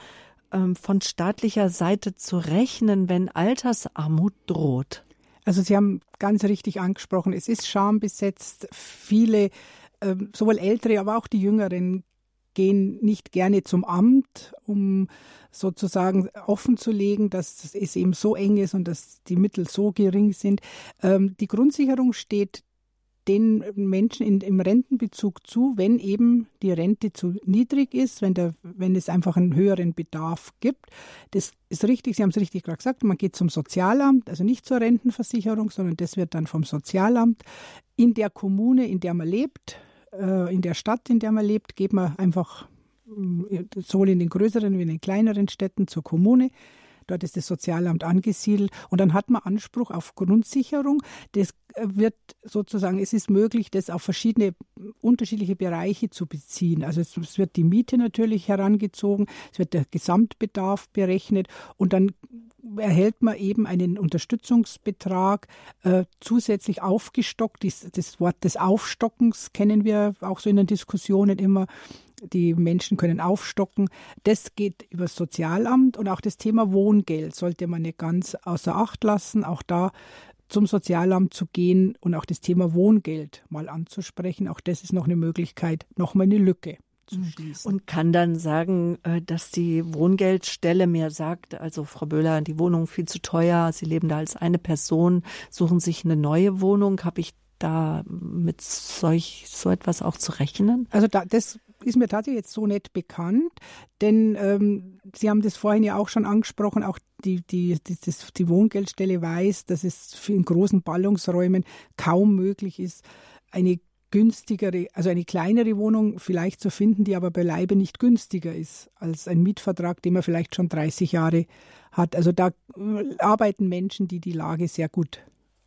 ähm, von staatlicher Seite zu rechnen, wenn Altersarmut droht? Also Sie haben ganz richtig angesprochen, es ist schambesetzt. Viele, äh, sowohl ältere, aber auch die jüngeren gehen nicht gerne zum Amt, um sozusagen offen zu legen, dass es eben so eng ist und dass die Mittel so gering sind. Ähm, die Grundsicherung steht den Menschen in, im Rentenbezug zu, wenn eben die Rente zu niedrig ist, wenn, der, wenn es einfach einen höheren Bedarf gibt. Das ist richtig, Sie haben es richtig gerade gesagt, man geht zum Sozialamt, also nicht zur Rentenversicherung, sondern das wird dann vom Sozialamt. In der Kommune, in der man lebt, äh, in der Stadt, in der man lebt, geht man einfach äh, sowohl in den größeren wie in den kleineren Städten zur Kommune Dort ist das Sozialamt angesiedelt und dann hat man Anspruch auf Grundsicherung. Das äh, wird sozusagen, es ist möglich, das auf verschiedene unterschiedliche Bereiche zu beziehen. Also es, es wird die Miete natürlich herangezogen, es wird der Gesamtbedarf berechnet und dann erhält man eben einen Unterstützungsbetrag äh, zusätzlich aufgestockt. Dies, das Wort des Aufstockens kennen wir auch so in den Diskussionen immer die Menschen können aufstocken. Das geht über das Sozialamt und auch das Thema Wohngeld sollte man nicht ganz außer Acht lassen. Auch da zum Sozialamt zu gehen und auch das Thema Wohngeld mal anzusprechen. Auch das ist noch eine Möglichkeit, noch mal eine Lücke mhm. schließen. Und kann dann sagen, äh, dass die Wohngeldstelle mir sagt, also Frau Böhler, die Wohnung viel zu teuer, Sie leben da als eine Person, suchen sich eine neue Wohnung. Habe ich da mit solch, so etwas auch zu rechnen? Also da, das ist mir tatsächlich jetzt so nicht bekannt, denn ähm, Sie haben das vorhin ja auch schon angesprochen, auch die, die, die, das, die Wohngeldstelle weiß, dass es in großen Ballungsräumen kaum möglich ist, eine günstigere, also eine kleinere Wohnung vielleicht zu finden, die aber beileibe nicht günstiger ist als ein Mietvertrag, den man vielleicht schon 30 Jahre hat. Also da äh, arbeiten Menschen, die die Lage sehr gut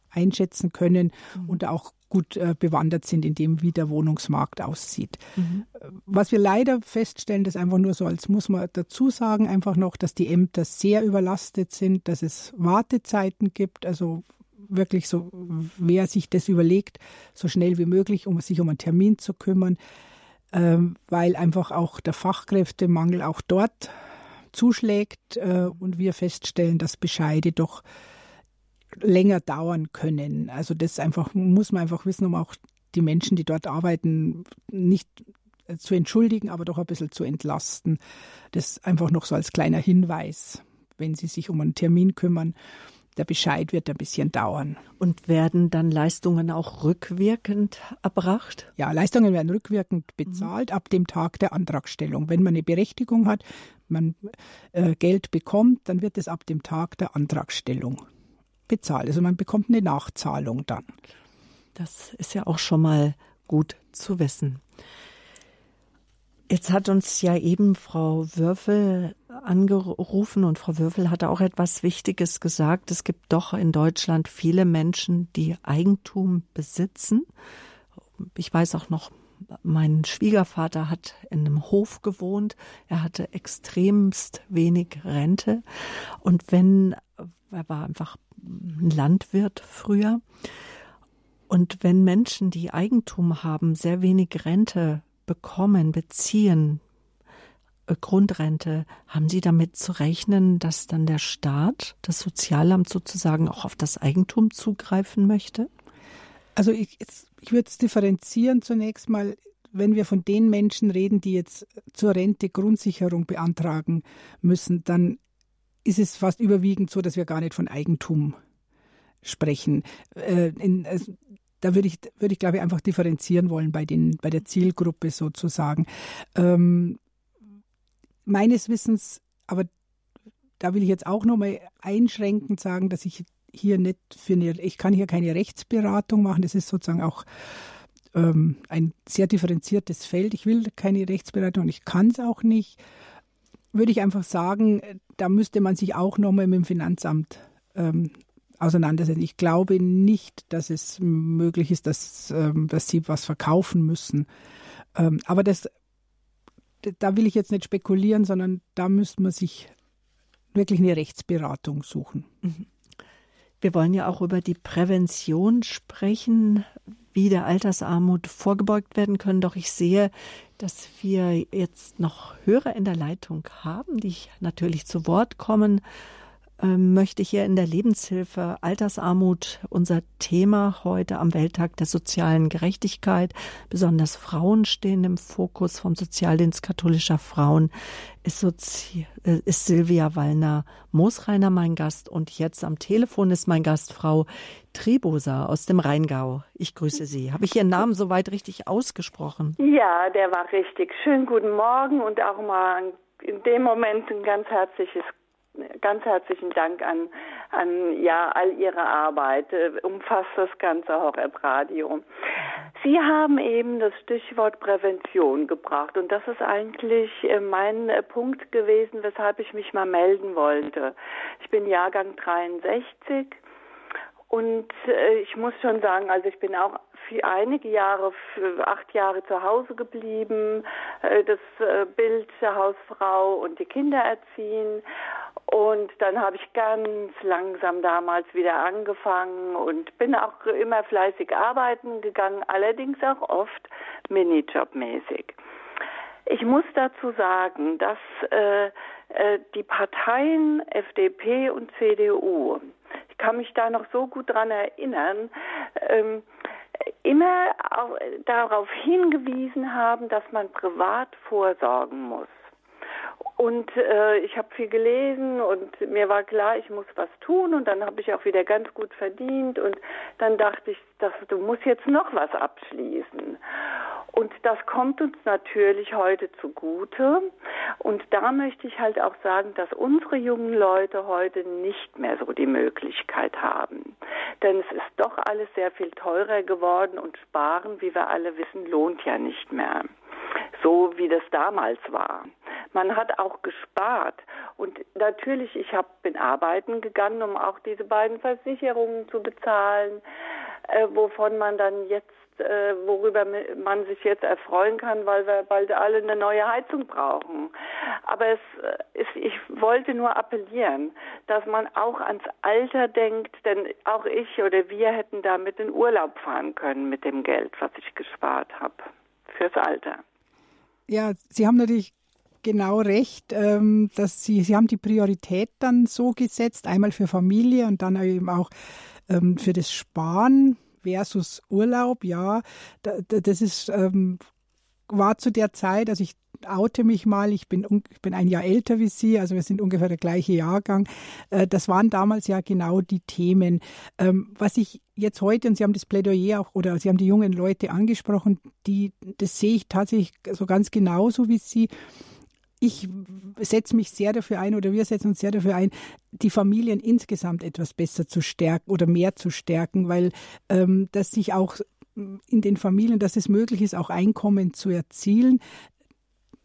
einschätzen können mhm. und auch gut äh, bewandert sind in dem, wie der Wohnungsmarkt aussieht. Mhm. Was wir leider feststellen, das einfach nur so, als muss man dazu sagen, einfach noch, dass die Ämter sehr überlastet sind, dass es Wartezeiten gibt, also wirklich so, wer sich das überlegt, so schnell wie möglich, um sich um einen Termin zu kümmern, ähm, weil einfach auch der Fachkräftemangel auch dort zuschlägt äh, und wir feststellen, dass Bescheide doch länger dauern können. Also das einfach muss man einfach wissen, um auch die Menschen, die dort arbeiten, nicht zu entschuldigen, aber doch ein bisschen zu entlasten. Das einfach noch so als kleiner Hinweis, wenn Sie sich um einen Termin kümmern. Der Bescheid wird ein bisschen dauern. Und werden dann Leistungen auch rückwirkend erbracht? Ja, Leistungen werden rückwirkend bezahlt mhm. ab dem Tag der Antragstellung. Wenn man eine Berechtigung hat, man äh, Geld bekommt, dann wird es ab dem Tag der Antragstellung bezahlt. Also man bekommt eine Nachzahlung dann. Das ist ja auch schon mal gut zu wissen. Jetzt hat uns ja eben Frau Würfel angerufen und Frau Würfel hatte auch etwas Wichtiges gesagt. Es gibt doch in Deutschland viele Menschen, die Eigentum besitzen. Ich weiß auch noch, mein Schwiegervater hat in einem Hof gewohnt. Er hatte extremst wenig Rente. Und wenn, er war einfach ein Landwirt früher. Und wenn Menschen, die Eigentum haben, sehr wenig Rente bekommen, beziehen, äh, Grundrente, haben Sie damit zu rechnen, dass dann der Staat, das Sozialamt sozusagen auch auf das Eigentum zugreifen möchte? Also ich, ich würde es differenzieren zunächst mal, wenn wir von den Menschen reden, die jetzt zur Rente Grundsicherung beantragen müssen, dann ist es fast überwiegend so, dass wir gar nicht von Eigentum sprechen. Äh, in, also, da würde ich, würde ich, glaube ich, einfach differenzieren wollen bei, den, bei der Zielgruppe sozusagen. Ähm, meines Wissens, aber da will ich jetzt auch nochmal einschränkend sagen, dass ich hier nicht für eine, ich kann hier keine Rechtsberatung machen. Das ist sozusagen auch ähm, ein sehr differenziertes Feld. Ich will keine Rechtsberatung und ich kann es auch nicht würde ich einfach sagen, da müsste man sich auch nochmal mit dem Finanzamt ähm, auseinandersetzen. Ich glaube nicht, dass es möglich ist, dass, ähm, dass sie was verkaufen müssen. Ähm, aber das, da will ich jetzt nicht spekulieren, sondern da müsste man sich wirklich eine Rechtsberatung suchen. Mhm. Wir wollen ja auch über die Prävention sprechen, wie der Altersarmut vorgebeugt werden können. Doch ich sehe, dass wir jetzt noch Hörer in der Leitung haben, die natürlich zu Wort kommen möchte hier in der Lebenshilfe Altersarmut unser Thema heute am Welttag der sozialen Gerechtigkeit. Besonders Frauen stehen im Fokus vom Sozialdienst katholischer Frauen. Ist, Sozi äh, ist Silvia Wallner-Moosreiner mein Gast und jetzt am Telefon ist mein Gast Frau Triboser aus dem Rheingau. Ich grüße Sie. Habe ich Ihren Namen soweit richtig ausgesprochen? Ja, der war richtig. Schönen guten Morgen und auch mal in dem Moment ein ganz herzliches ganz herzlichen Dank an, an ja, all Ihre Arbeit. Äh, umfasst das ganze Horeb Radio. Sie haben eben das Stichwort Prävention gebracht und das ist eigentlich äh, mein äh, Punkt gewesen, weshalb ich mich mal melden wollte. Ich bin Jahrgang 63 und ich muss schon sagen, also ich bin auch für einige Jahre, für acht Jahre zu Hause geblieben, das Bild der Hausfrau und die Kinder erziehen und dann habe ich ganz langsam damals wieder angefangen und bin auch immer fleißig arbeiten gegangen, allerdings auch oft Minijobmäßig. Ich muss dazu sagen, dass äh, äh, die Parteien FDP und CDU, ich kann mich da noch so gut dran erinnern, ähm, immer darauf hingewiesen haben, dass man privat vorsorgen muss. Und äh, ich habe viel gelesen und mir war klar, ich muss was tun und dann habe ich auch wieder ganz gut verdient und dann dachte ich, dass, du musst jetzt noch was abschließen. Und das kommt uns natürlich heute zugute. Und da möchte ich halt auch sagen, dass unsere jungen Leute heute nicht mehr so die Möglichkeit haben. Denn es ist doch alles sehr viel teurer geworden und sparen, wie wir alle wissen, lohnt ja nicht mehr. So wie das damals war. Man hat auch gespart. Und natürlich, ich hab, bin arbeiten gegangen, um auch diese beiden Versicherungen zu bezahlen, äh, wovon man dann jetzt worüber man sich jetzt erfreuen kann, weil wir bald alle eine neue Heizung brauchen. Aber es äh, ist, ich wollte nur appellieren, dass man auch ans Alter denkt, denn auch ich oder wir hätten damit in Urlaub fahren können mit dem Geld, was ich gespart habe fürs Alter. Ja, Sie haben natürlich genau recht, ähm, dass sie, sie haben die Priorität dann so gesetzt, einmal für Familie und dann eben auch ähm, für das Sparen versus Urlaub. Ja, das ist ähm, war zu der Zeit, also ich oute mich mal, ich bin, ich bin ein Jahr älter wie Sie, also wir sind ungefähr der gleiche Jahrgang. Äh, das waren damals ja genau die Themen. Ähm, was ich jetzt heute, und Sie haben das Plädoyer auch, oder Sie haben die jungen Leute angesprochen, die, das sehe ich tatsächlich so ganz genauso wie Sie ich setze mich sehr dafür ein oder wir setzen uns sehr dafür ein, die Familien insgesamt etwas besser zu stärken oder mehr zu stärken, weil ähm, das sich auch in den Familien, dass es möglich ist, auch Einkommen zu erzielen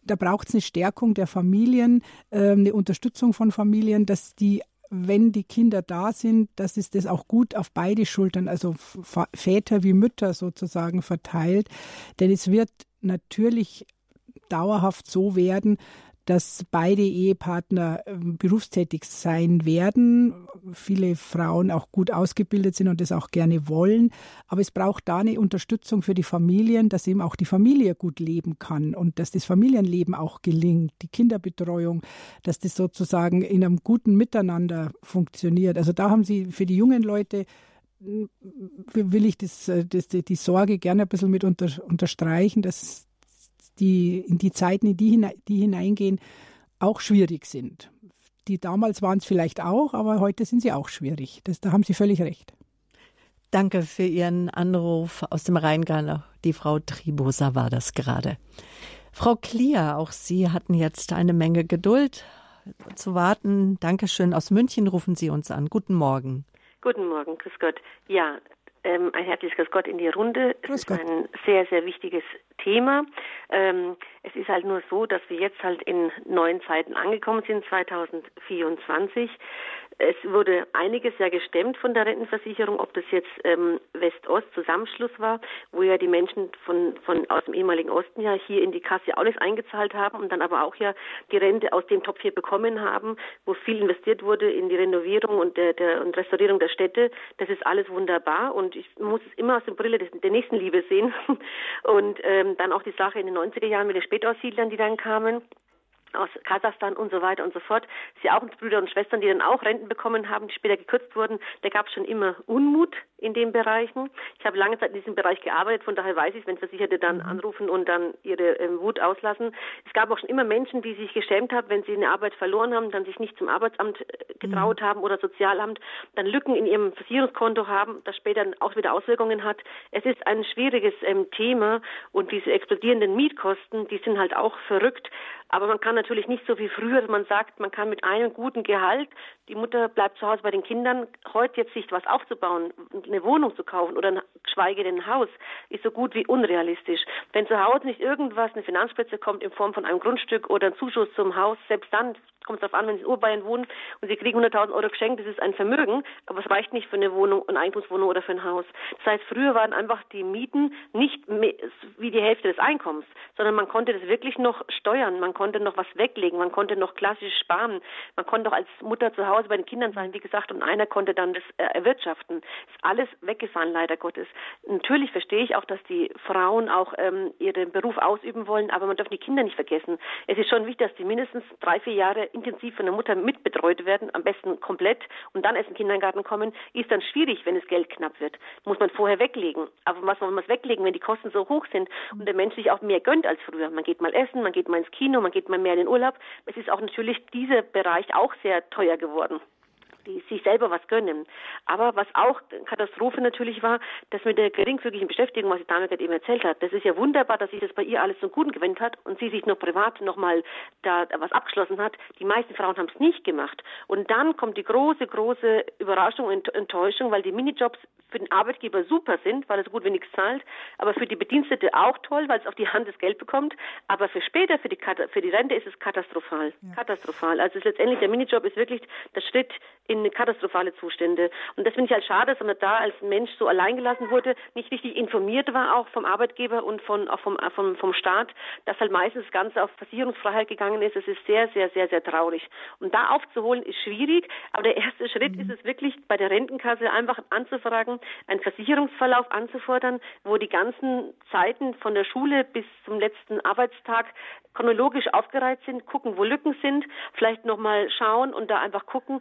da braucht es eine Stärkung der Familien, ähm, eine Unterstützung von Familien, dass die wenn die Kinder da sind, dass es das auch gut auf beide Schultern, also Väter wie Mütter sozusagen verteilt. Denn es wird natürlich dauerhaft so werden, dass beide Ehepartner ähm, berufstätig sein werden, viele Frauen auch gut ausgebildet sind und das auch gerne wollen. Aber es braucht da eine Unterstützung für die Familien, dass eben auch die Familie gut leben kann und dass das Familienleben auch gelingt, die Kinderbetreuung, dass das sozusagen in einem guten Miteinander funktioniert. Also da haben Sie für die jungen Leute will ich das, äh, das, die Sorge gerne ein bisschen mit unter, unterstreichen, dass die in die Zeiten, in die, hinein, die hineingehen, auch schwierig sind. Die damals waren es vielleicht auch, aber heute sind sie auch schwierig. Das, da haben Sie völlig recht. Danke für Ihren Anruf aus dem Rheingau. Die Frau Tribosa war das gerade. Frau Klier, auch Sie hatten jetzt eine Menge Geduld zu warten. Dankeschön. Aus München rufen Sie uns an. Guten Morgen. Guten Morgen, grüß Gott. Ja, ähm, ein herzliches Gott in die Runde. Es ist ein sehr, sehr wichtiges Thema. Ähm, es ist halt nur so, dass wir jetzt halt in neuen Zeiten angekommen sind, 2024. Es wurde einiges ja gestemmt von der Rentenversicherung, ob das jetzt ähm, West-Ost-Zusammenschluss war, wo ja die Menschen von, von aus dem ehemaligen Osten ja hier in die Kasse alles eingezahlt haben und dann aber auch ja die Rente aus dem Topf hier bekommen haben, wo viel investiert wurde in die Renovierung und der, der und Restaurierung der Städte. Das ist alles wunderbar und ich muss es immer aus der Brille des, der Nächstenliebe sehen und ähm, dann auch die Sache in den 90er Jahren mit den Spätaussiedlern, die dann kamen aus Kasachstan und so weiter und so fort. Sie auch Brüder und Schwestern, die dann auch Renten bekommen haben, die später gekürzt wurden. Da gab es schon immer Unmut in den Bereichen. Ich habe lange Zeit in diesem Bereich gearbeitet, von daher weiß ich, wenn Versicherte dann mhm. anrufen und dann ihre ähm, Wut auslassen. Es gab auch schon immer Menschen, die sich geschämt haben, wenn sie eine Arbeit verloren haben, dann sich nicht zum Arbeitsamt äh, getraut mhm. haben oder Sozialamt, dann Lücken in ihrem Versicherungskonto haben, das später auch wieder Auswirkungen hat. Es ist ein schwieriges ähm, Thema und diese explodierenden Mietkosten, die sind halt auch verrückt. Aber man kann natürlich nicht so wie früher, man sagt, man kann mit einem guten Gehalt, die Mutter bleibt zu Hause bei den Kindern, heute jetzt sich was aufzubauen, eine Wohnung zu kaufen oder geschweige denn ein Haus, ist so gut wie unrealistisch. Wenn zu Hause nicht irgendwas, eine Finanzspitze kommt in Form von einem Grundstück oder ein Zuschuss zum Haus, selbst dann kommt es darauf an, wenn Sie in Urbayern wohnen und Sie kriegen 100.000 Euro geschenkt, das ist ein Vermögen, aber es reicht nicht für eine Wohnung, eine Eigentumswohnung oder für ein Haus. Das heißt, früher waren einfach die Mieten nicht wie die Hälfte des Einkommens, sondern man konnte das wirklich noch steuern, man konnte noch was weglegen, man konnte noch klassisch sparen, man konnte auch als Mutter zu Hause bei den Kindern sein, wie gesagt, und einer konnte dann das äh, erwirtschaften. Ist alles weggefallen, leider Gottes. Natürlich verstehe ich auch, dass die Frauen auch ähm, ihren Beruf ausüben wollen, aber man darf die Kinder nicht vergessen. Es ist schon wichtig, dass die mindestens drei, vier Jahre intensiv von der Mutter mitbetreut werden, am besten komplett und dann erst in den Kindergarten kommen, ist dann schwierig, wenn es Geld knapp wird. Muss man vorher weglegen. Aber was man weglegen, wenn die Kosten so hoch sind und der Mensch sich auch mehr gönnt als früher? Man geht mal essen, man geht mal ins Kino, man geht mal mehr in den Urlaub. Es ist auch natürlich dieser Bereich auch sehr teuer geworden die sich selber was gönnen. Aber was auch Katastrophe natürlich war, dass mit der geringfügigen Beschäftigung, was die Dame gerade eben erzählt hat, das ist ja wunderbar, dass sich das bei ihr alles zum Guten gewendet hat und sie sich noch privat nochmal da was abgeschlossen hat. Die meisten Frauen haben es nicht gemacht. Und dann kommt die große, große Überraschung und Enttäuschung, weil die Minijobs für den Arbeitgeber super sind, weil er so gut wie nichts zahlt, aber für die Bedienstete auch toll, weil es auf die Hand das Geld bekommt. Aber für später, für die, für die Rente ist es katastrophal. Ja. Katastrophal. Also letztendlich der Minijob ist wirklich der Schritt in katastrophale Zustände. Und das finde ich halt schade, dass man da als Mensch so allein gelassen wurde, nicht richtig informiert war, auch vom Arbeitgeber und von, auch vom, vom, vom Staat, dass halt meistens das Ganze auf Versicherungsfreiheit gegangen ist. Das ist sehr, sehr, sehr, sehr traurig. Und da aufzuholen ist schwierig, aber der erste Schritt mhm. ist es wirklich bei der Rentenkasse einfach anzufragen, einen Versicherungsverlauf anzufordern, wo die ganzen Zeiten von der Schule bis zum letzten Arbeitstag chronologisch aufgereiht sind, gucken, wo Lücken sind, vielleicht nochmal schauen und da einfach gucken,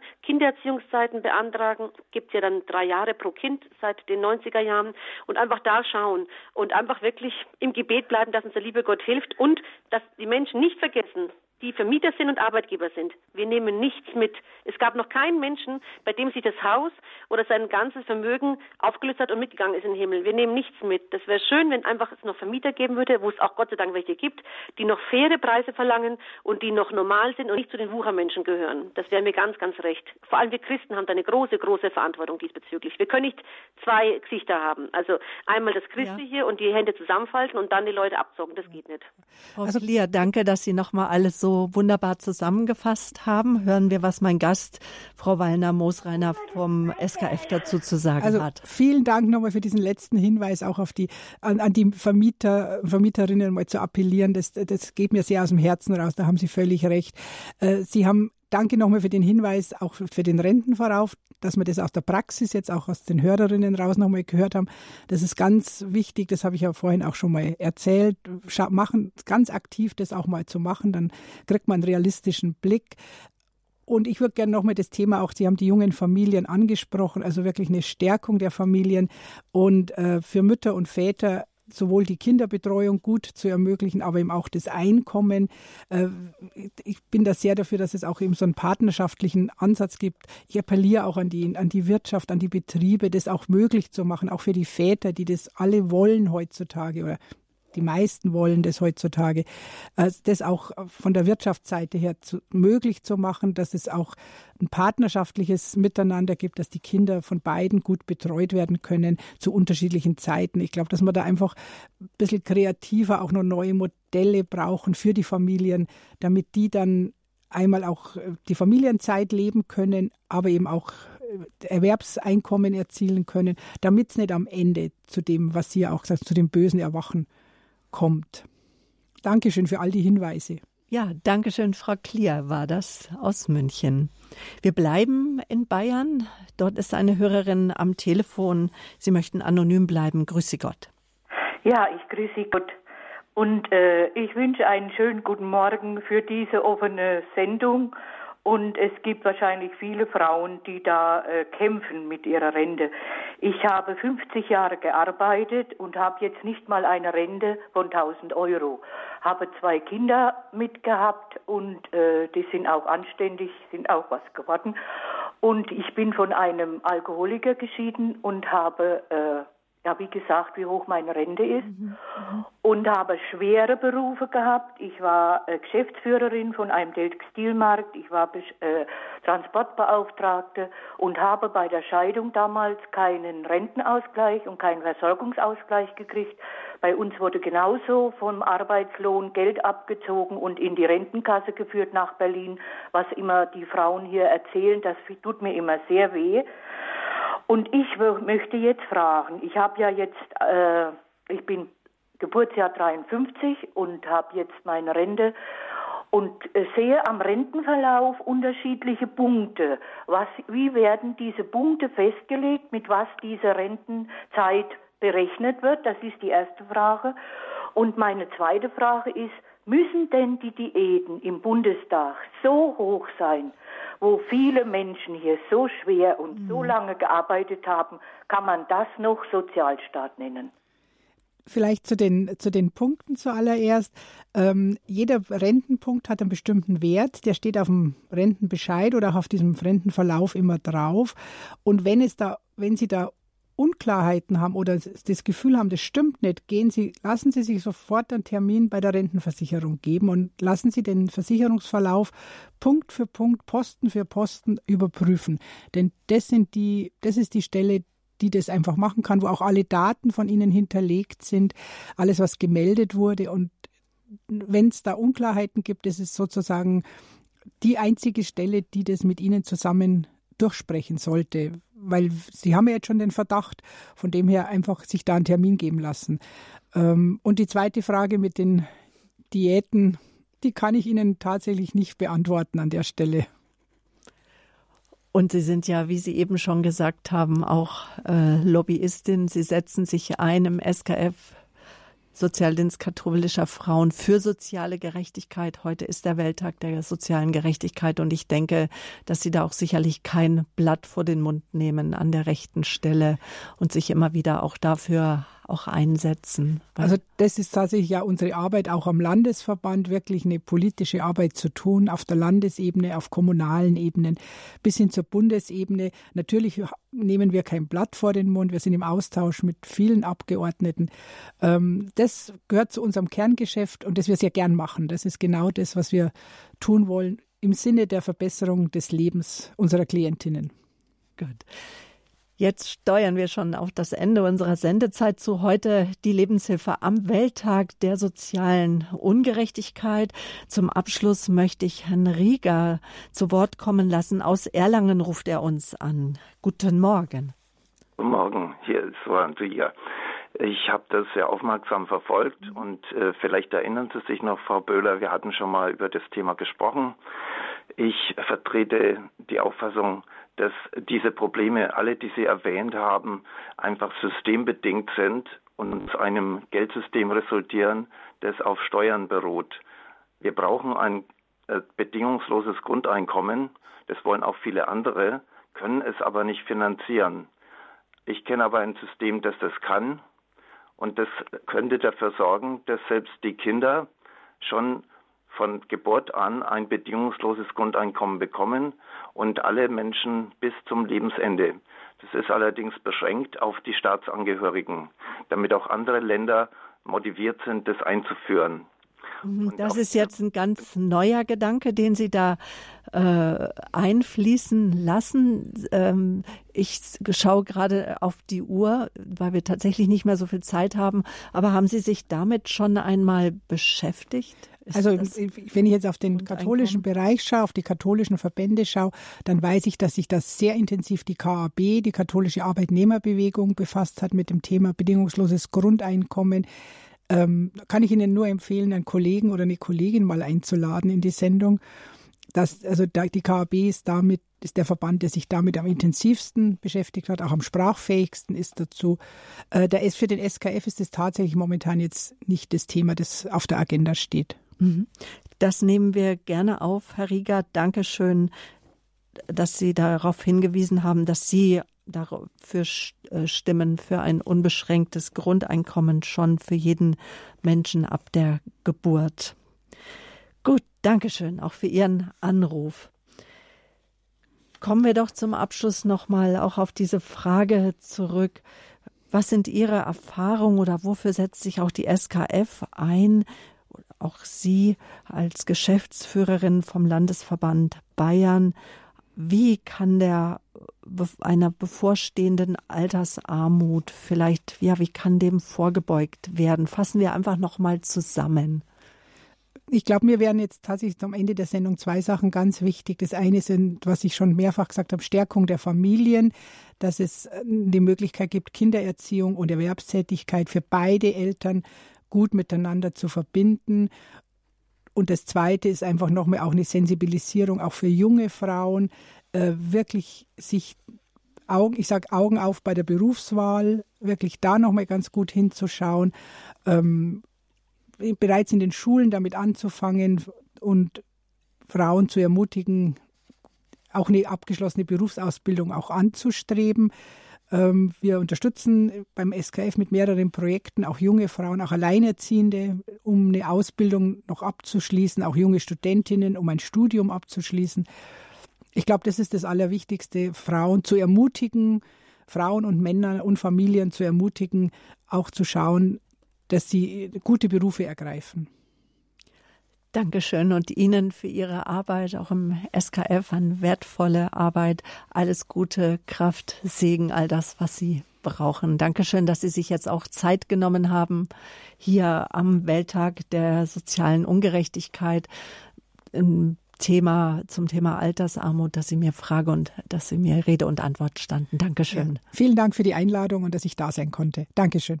Kindererziehungszeiten beantragen, gibt ja dann drei Jahre pro Kind seit den 90er Jahren und einfach da schauen und einfach wirklich im Gebet bleiben, dass uns der liebe Gott hilft und dass die Menschen nicht vergessen, die Vermieter sind und Arbeitgeber sind. Wir nehmen nichts mit. Es gab noch keinen Menschen, bei dem sich das Haus oder sein ganzes Vermögen aufgelöst hat und mitgegangen ist in den Himmel. Wir nehmen nichts mit. Das wäre schön, wenn einfach es noch Vermieter geben würde, wo es auch Gott sei Dank welche gibt, die noch faire Preise verlangen und die noch normal sind und nicht zu den Wuchermenschen gehören. Das wäre mir ganz, ganz recht. Vor allem wir Christen haben da eine große, große Verantwortung diesbezüglich. Wir können nicht zwei Gesichter haben. Also einmal das Christliche ja. und die Hände zusammenfalten und dann die Leute abzocken. Das geht nicht. Also, Lia, danke, dass Sie nochmal alles so wunderbar zusammengefasst haben. Hören wir, was mein Gast, Frau Wallner-Moosreiner vom SKF dazu zu sagen also, hat. Vielen Dank nochmal für diesen letzten Hinweis, auch auf die, an, an die Vermieter, Vermieterinnen mal zu appellieren. Das, das geht mir sehr aus dem Herzen raus. Da haben Sie völlig recht. Äh, Sie haben Danke nochmal für den Hinweis, auch für den Rentenvorauf, dass wir das aus der Praxis jetzt auch aus den Hörerinnen raus nochmal gehört haben. Das ist ganz wichtig, das habe ich ja vorhin auch schon mal erzählt. Machen, ganz aktiv das auch mal zu machen, dann kriegt man einen realistischen Blick. Und ich würde gerne nochmal das Thema auch, Sie haben die jungen Familien angesprochen, also wirklich eine Stärkung der Familien und äh, für Mütter und Väter sowohl die Kinderbetreuung gut zu ermöglichen, aber eben auch das Einkommen. Äh, ich bin da sehr dafür, dass es auch eben so einen partnerschaftlichen Ansatz gibt. Ich appelliere auch an die, an die Wirtschaft, an die Betriebe, das auch möglich zu machen, auch für die Väter, die das alle wollen heutzutage oder die meisten wollen das heutzutage, äh, das auch von der Wirtschaftsseite her zu, möglich zu machen, dass es auch ein partnerschaftliches Miteinander gibt, dass die Kinder von beiden gut betreut werden können zu unterschiedlichen Zeiten. Ich glaube, dass wir da einfach ein bisschen kreativer auch noch neue Modelle brauchen für die Familien, damit die dann einmal auch äh, die Familienzeit leben können, aber eben auch äh, Erwerbseinkommen erzielen können, damit es nicht am Ende zu dem, was Sie auch gesagt zu dem bösen Erwachen kommt. Dankeschön für all die Hinweise. Ja, Dankeschön, Frau Klier, war das aus München. Wir bleiben in Bayern. Dort ist eine Hörerin am Telefon. Sie möchten anonym bleiben. Grüße Gott. Ja, ich grüße Gott. Und äh, ich wünsche einen schönen guten Morgen für diese offene Sendung. Und es gibt wahrscheinlich viele Frauen, die da äh, kämpfen mit ihrer Rente. Ich habe 50 Jahre gearbeitet und habe jetzt nicht mal eine Rente von 1000 Euro. Habe zwei Kinder mitgehabt und äh, die sind auch anständig, sind auch was geworden. Und ich bin von einem Alkoholiker geschieden und habe äh, ja, wie gesagt, wie hoch meine Rente ist mhm. mhm. und habe schwere Berufe gehabt. Ich war äh, Geschäftsführerin von einem Textilmarkt, ich war äh, Transportbeauftragte und habe bei der Scheidung damals keinen Rentenausgleich und keinen Versorgungsausgleich gekriegt. Bei uns wurde genauso vom Arbeitslohn Geld abgezogen und in die Rentenkasse geführt nach Berlin, was immer die Frauen hier erzählen, das tut mir immer sehr weh. Und ich möchte jetzt fragen, ich habe ja jetzt, äh, ich bin Geburtsjahr 53 und habe jetzt meine Rente und äh, sehe am Rentenverlauf unterschiedliche Punkte. Was, wie werden diese Punkte festgelegt, mit was diese Rentenzeit berechnet wird? Das ist die erste Frage. Und meine zweite Frage ist, müssen denn die Diäten im Bundestag so hoch sein, wo viele Menschen hier so schwer und mhm. so lange gearbeitet haben, kann man das noch Sozialstaat nennen. Vielleicht zu den, zu den Punkten zuallererst. Ähm, jeder Rentenpunkt hat einen bestimmten Wert, der steht auf dem Rentenbescheid oder auch auf diesem Rentenverlauf immer drauf. Und wenn es da, wenn Sie da Unklarheiten haben oder das Gefühl haben, das stimmt nicht, gehen Sie, lassen Sie sich sofort einen Termin bei der Rentenversicherung geben und lassen Sie den Versicherungsverlauf Punkt für Punkt, Posten für Posten überprüfen. Denn das sind die, das ist die Stelle, die das einfach machen kann, wo auch alle Daten von Ihnen hinterlegt sind, alles, was gemeldet wurde. Und wenn es da Unklarheiten gibt, das ist sozusagen die einzige Stelle, die das mit Ihnen zusammen durchsprechen sollte weil Sie haben ja jetzt schon den Verdacht, von dem her einfach sich da einen Termin geben lassen. Ähm, und die zweite Frage mit den Diäten, die kann ich Ihnen tatsächlich nicht beantworten an der Stelle. Und Sie sind ja, wie Sie eben schon gesagt haben, auch äh, Lobbyistin. Sie setzen sich ein im SKF Sozialdienst katholischer Frauen für soziale Gerechtigkeit. Heute ist der Welttag der sozialen Gerechtigkeit und ich denke, dass Sie da auch sicherlich kein Blatt vor den Mund nehmen an der rechten Stelle und sich immer wieder auch dafür auch einsetzen. Also das ist tatsächlich ja unsere Arbeit auch am Landesverband, wirklich eine politische Arbeit zu tun, auf der Landesebene, auf kommunalen Ebenen, bis hin zur Bundesebene. Natürlich nehmen wir kein Blatt vor den Mund, wir sind im Austausch mit vielen Abgeordneten. Ähm, das gehört zu unserem Kerngeschäft und das wir sehr gern machen. Das ist genau das, was wir tun wollen im Sinne der Verbesserung des Lebens unserer Klientinnen. Gut. Jetzt steuern wir schon auf das Ende unserer Sendezeit zu heute die Lebenshilfe am Welttag der sozialen Ungerechtigkeit. Zum Abschluss möchte ich Herrn Rieger zu Wort kommen lassen. Aus Erlangen ruft er uns an. Guten Morgen. Guten Morgen, hier ist Roland Rieger. Ich habe das sehr aufmerksam verfolgt und äh, vielleicht erinnern Sie sich noch, Frau Böhler, wir hatten schon mal über das Thema gesprochen. Ich vertrete die Auffassung, dass diese Probleme, alle, die Sie erwähnt haben, einfach systembedingt sind und aus einem Geldsystem resultieren, das auf Steuern beruht. Wir brauchen ein äh, bedingungsloses Grundeinkommen, das wollen auch viele andere, können es aber nicht finanzieren. Ich kenne aber ein System, das das kann und das könnte dafür sorgen, dass selbst die Kinder schon von Geburt an ein bedingungsloses Grundeinkommen bekommen und alle Menschen bis zum Lebensende. Das ist allerdings beschränkt auf die Staatsangehörigen, damit auch andere Länder motiviert sind, das einzuführen. Mhm, das ist jetzt ein ganz neuer Gedanke, den Sie da äh, einfließen lassen. Ähm, ich schaue gerade auf die Uhr, weil wir tatsächlich nicht mehr so viel Zeit haben. Aber haben Sie sich damit schon einmal beschäftigt? Ist also wenn ich jetzt auf den katholischen Bereich schaue, auf die katholischen Verbände schaue, dann weiß ich, dass sich das sehr intensiv die KAB, die katholische Arbeitnehmerbewegung, befasst hat mit dem Thema bedingungsloses Grundeinkommen. Ähm, kann ich Ihnen nur empfehlen, einen Kollegen oder eine Kollegin mal einzuladen in die Sendung. das, also die KAB ist damit, ist der Verband, der sich damit am intensivsten beschäftigt hat, auch am sprachfähigsten ist dazu. Äh, der ist für den SKF ist es tatsächlich momentan jetzt nicht das Thema, das auf der Agenda steht. Mhm. Das nehmen wir gerne auf, Herr Rieger. Dankeschön, dass Sie darauf hingewiesen haben, dass Sie dafür äh, stimmen für ein unbeschränktes Grundeinkommen schon für jeden Menschen ab der Geburt. Gut, Dankeschön auch für Ihren Anruf. Kommen wir doch zum Abschluss nochmal auch auf diese Frage zurück. Was sind Ihre Erfahrungen oder wofür setzt sich auch die SKF ein? Auch Sie als Geschäftsführerin vom Landesverband Bayern. Wie kann der einer bevorstehenden Altersarmut vielleicht, ja, wie kann dem vorgebeugt werden? Fassen wir einfach nochmal zusammen ich glaube, mir wären jetzt tatsächlich am Ende der Sendung zwei Sachen ganz wichtig. Das eine sind, was ich schon mehrfach gesagt habe, Stärkung der Familien, dass es äh, die Möglichkeit gibt, Kindererziehung und Erwerbstätigkeit für beide Eltern gut miteinander zu verbinden. Und das Zweite ist einfach nochmal auch eine Sensibilisierung auch für junge Frauen, äh, wirklich sich Augen, ich sage Augen auf bei der Berufswahl, wirklich da nochmal ganz gut hinzuschauen. Ähm, bereits in den Schulen damit anzufangen und Frauen zu ermutigen, auch eine abgeschlossene Berufsausbildung auch anzustreben. Ähm, wir unterstützen beim SKF mit mehreren Projekten auch junge Frauen, auch Alleinerziehende, um eine Ausbildung noch abzuschließen, auch junge Studentinnen, um ein Studium abzuschließen. Ich glaube, das ist das Allerwichtigste, Frauen zu ermutigen, Frauen und Männer und Familien zu ermutigen, auch zu schauen, dass sie gute Berufe ergreifen. Dankeschön und Ihnen für Ihre Arbeit, auch im SKF, an wertvolle Arbeit. Alles Gute, Kraft, Segen, all das, was Sie brauchen. Dankeschön, dass Sie sich jetzt auch Zeit genommen haben, hier am Welttag der sozialen Ungerechtigkeit im Thema, zum Thema Altersarmut, dass Sie mir Frage und dass Sie mir Rede und Antwort standen. Dankeschön. Ja, vielen Dank für die Einladung und dass ich da sein konnte. Dankeschön.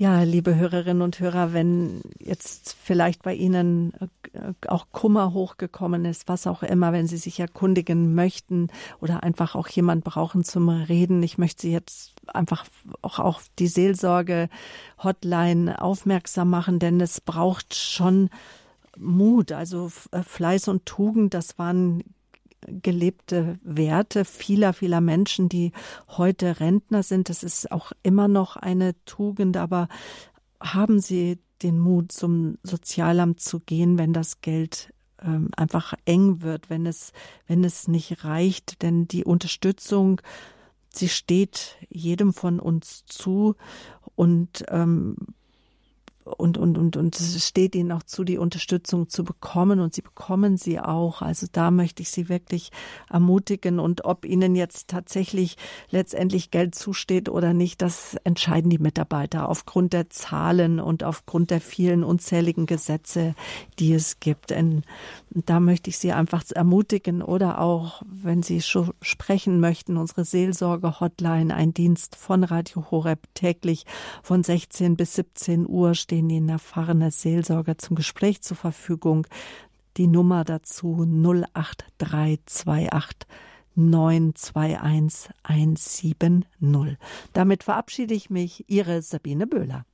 Ja, liebe Hörerinnen und Hörer, wenn jetzt vielleicht bei Ihnen äh, auch Kummer hochgekommen ist, was auch immer, wenn Sie sich erkundigen möchten oder einfach auch jemand brauchen zum Reden, ich möchte Sie jetzt einfach auch auf die Seelsorge Hotline aufmerksam machen, denn es braucht schon Mut, also äh, Fleiß und Tugend, das waren gelebte Werte vieler, vieler Menschen, die heute Rentner sind. Das ist auch immer noch eine Tugend, aber haben Sie den Mut, zum Sozialamt zu gehen, wenn das Geld ähm, einfach eng wird, wenn es, wenn es nicht reicht, denn die Unterstützung, sie steht jedem von uns zu und ähm, und, und, und, und es steht ihnen auch zu, die Unterstützung zu bekommen und sie bekommen sie auch. Also da möchte ich sie wirklich ermutigen und ob ihnen jetzt tatsächlich letztendlich Geld zusteht oder nicht, das entscheiden die Mitarbeiter aufgrund der Zahlen und aufgrund der vielen unzähligen Gesetze, die es gibt. Und da möchte ich sie einfach ermutigen oder auch, wenn sie sprechen möchten, unsere Seelsorge-Hotline, ein Dienst von Radio Horeb täglich von 16 bis 17 Uhr stehen Ihnen erfahrene Seelsorger zum Gespräch zur Verfügung. Die Nummer dazu 08328 921 170. Damit verabschiede ich mich, Ihre Sabine Böhler.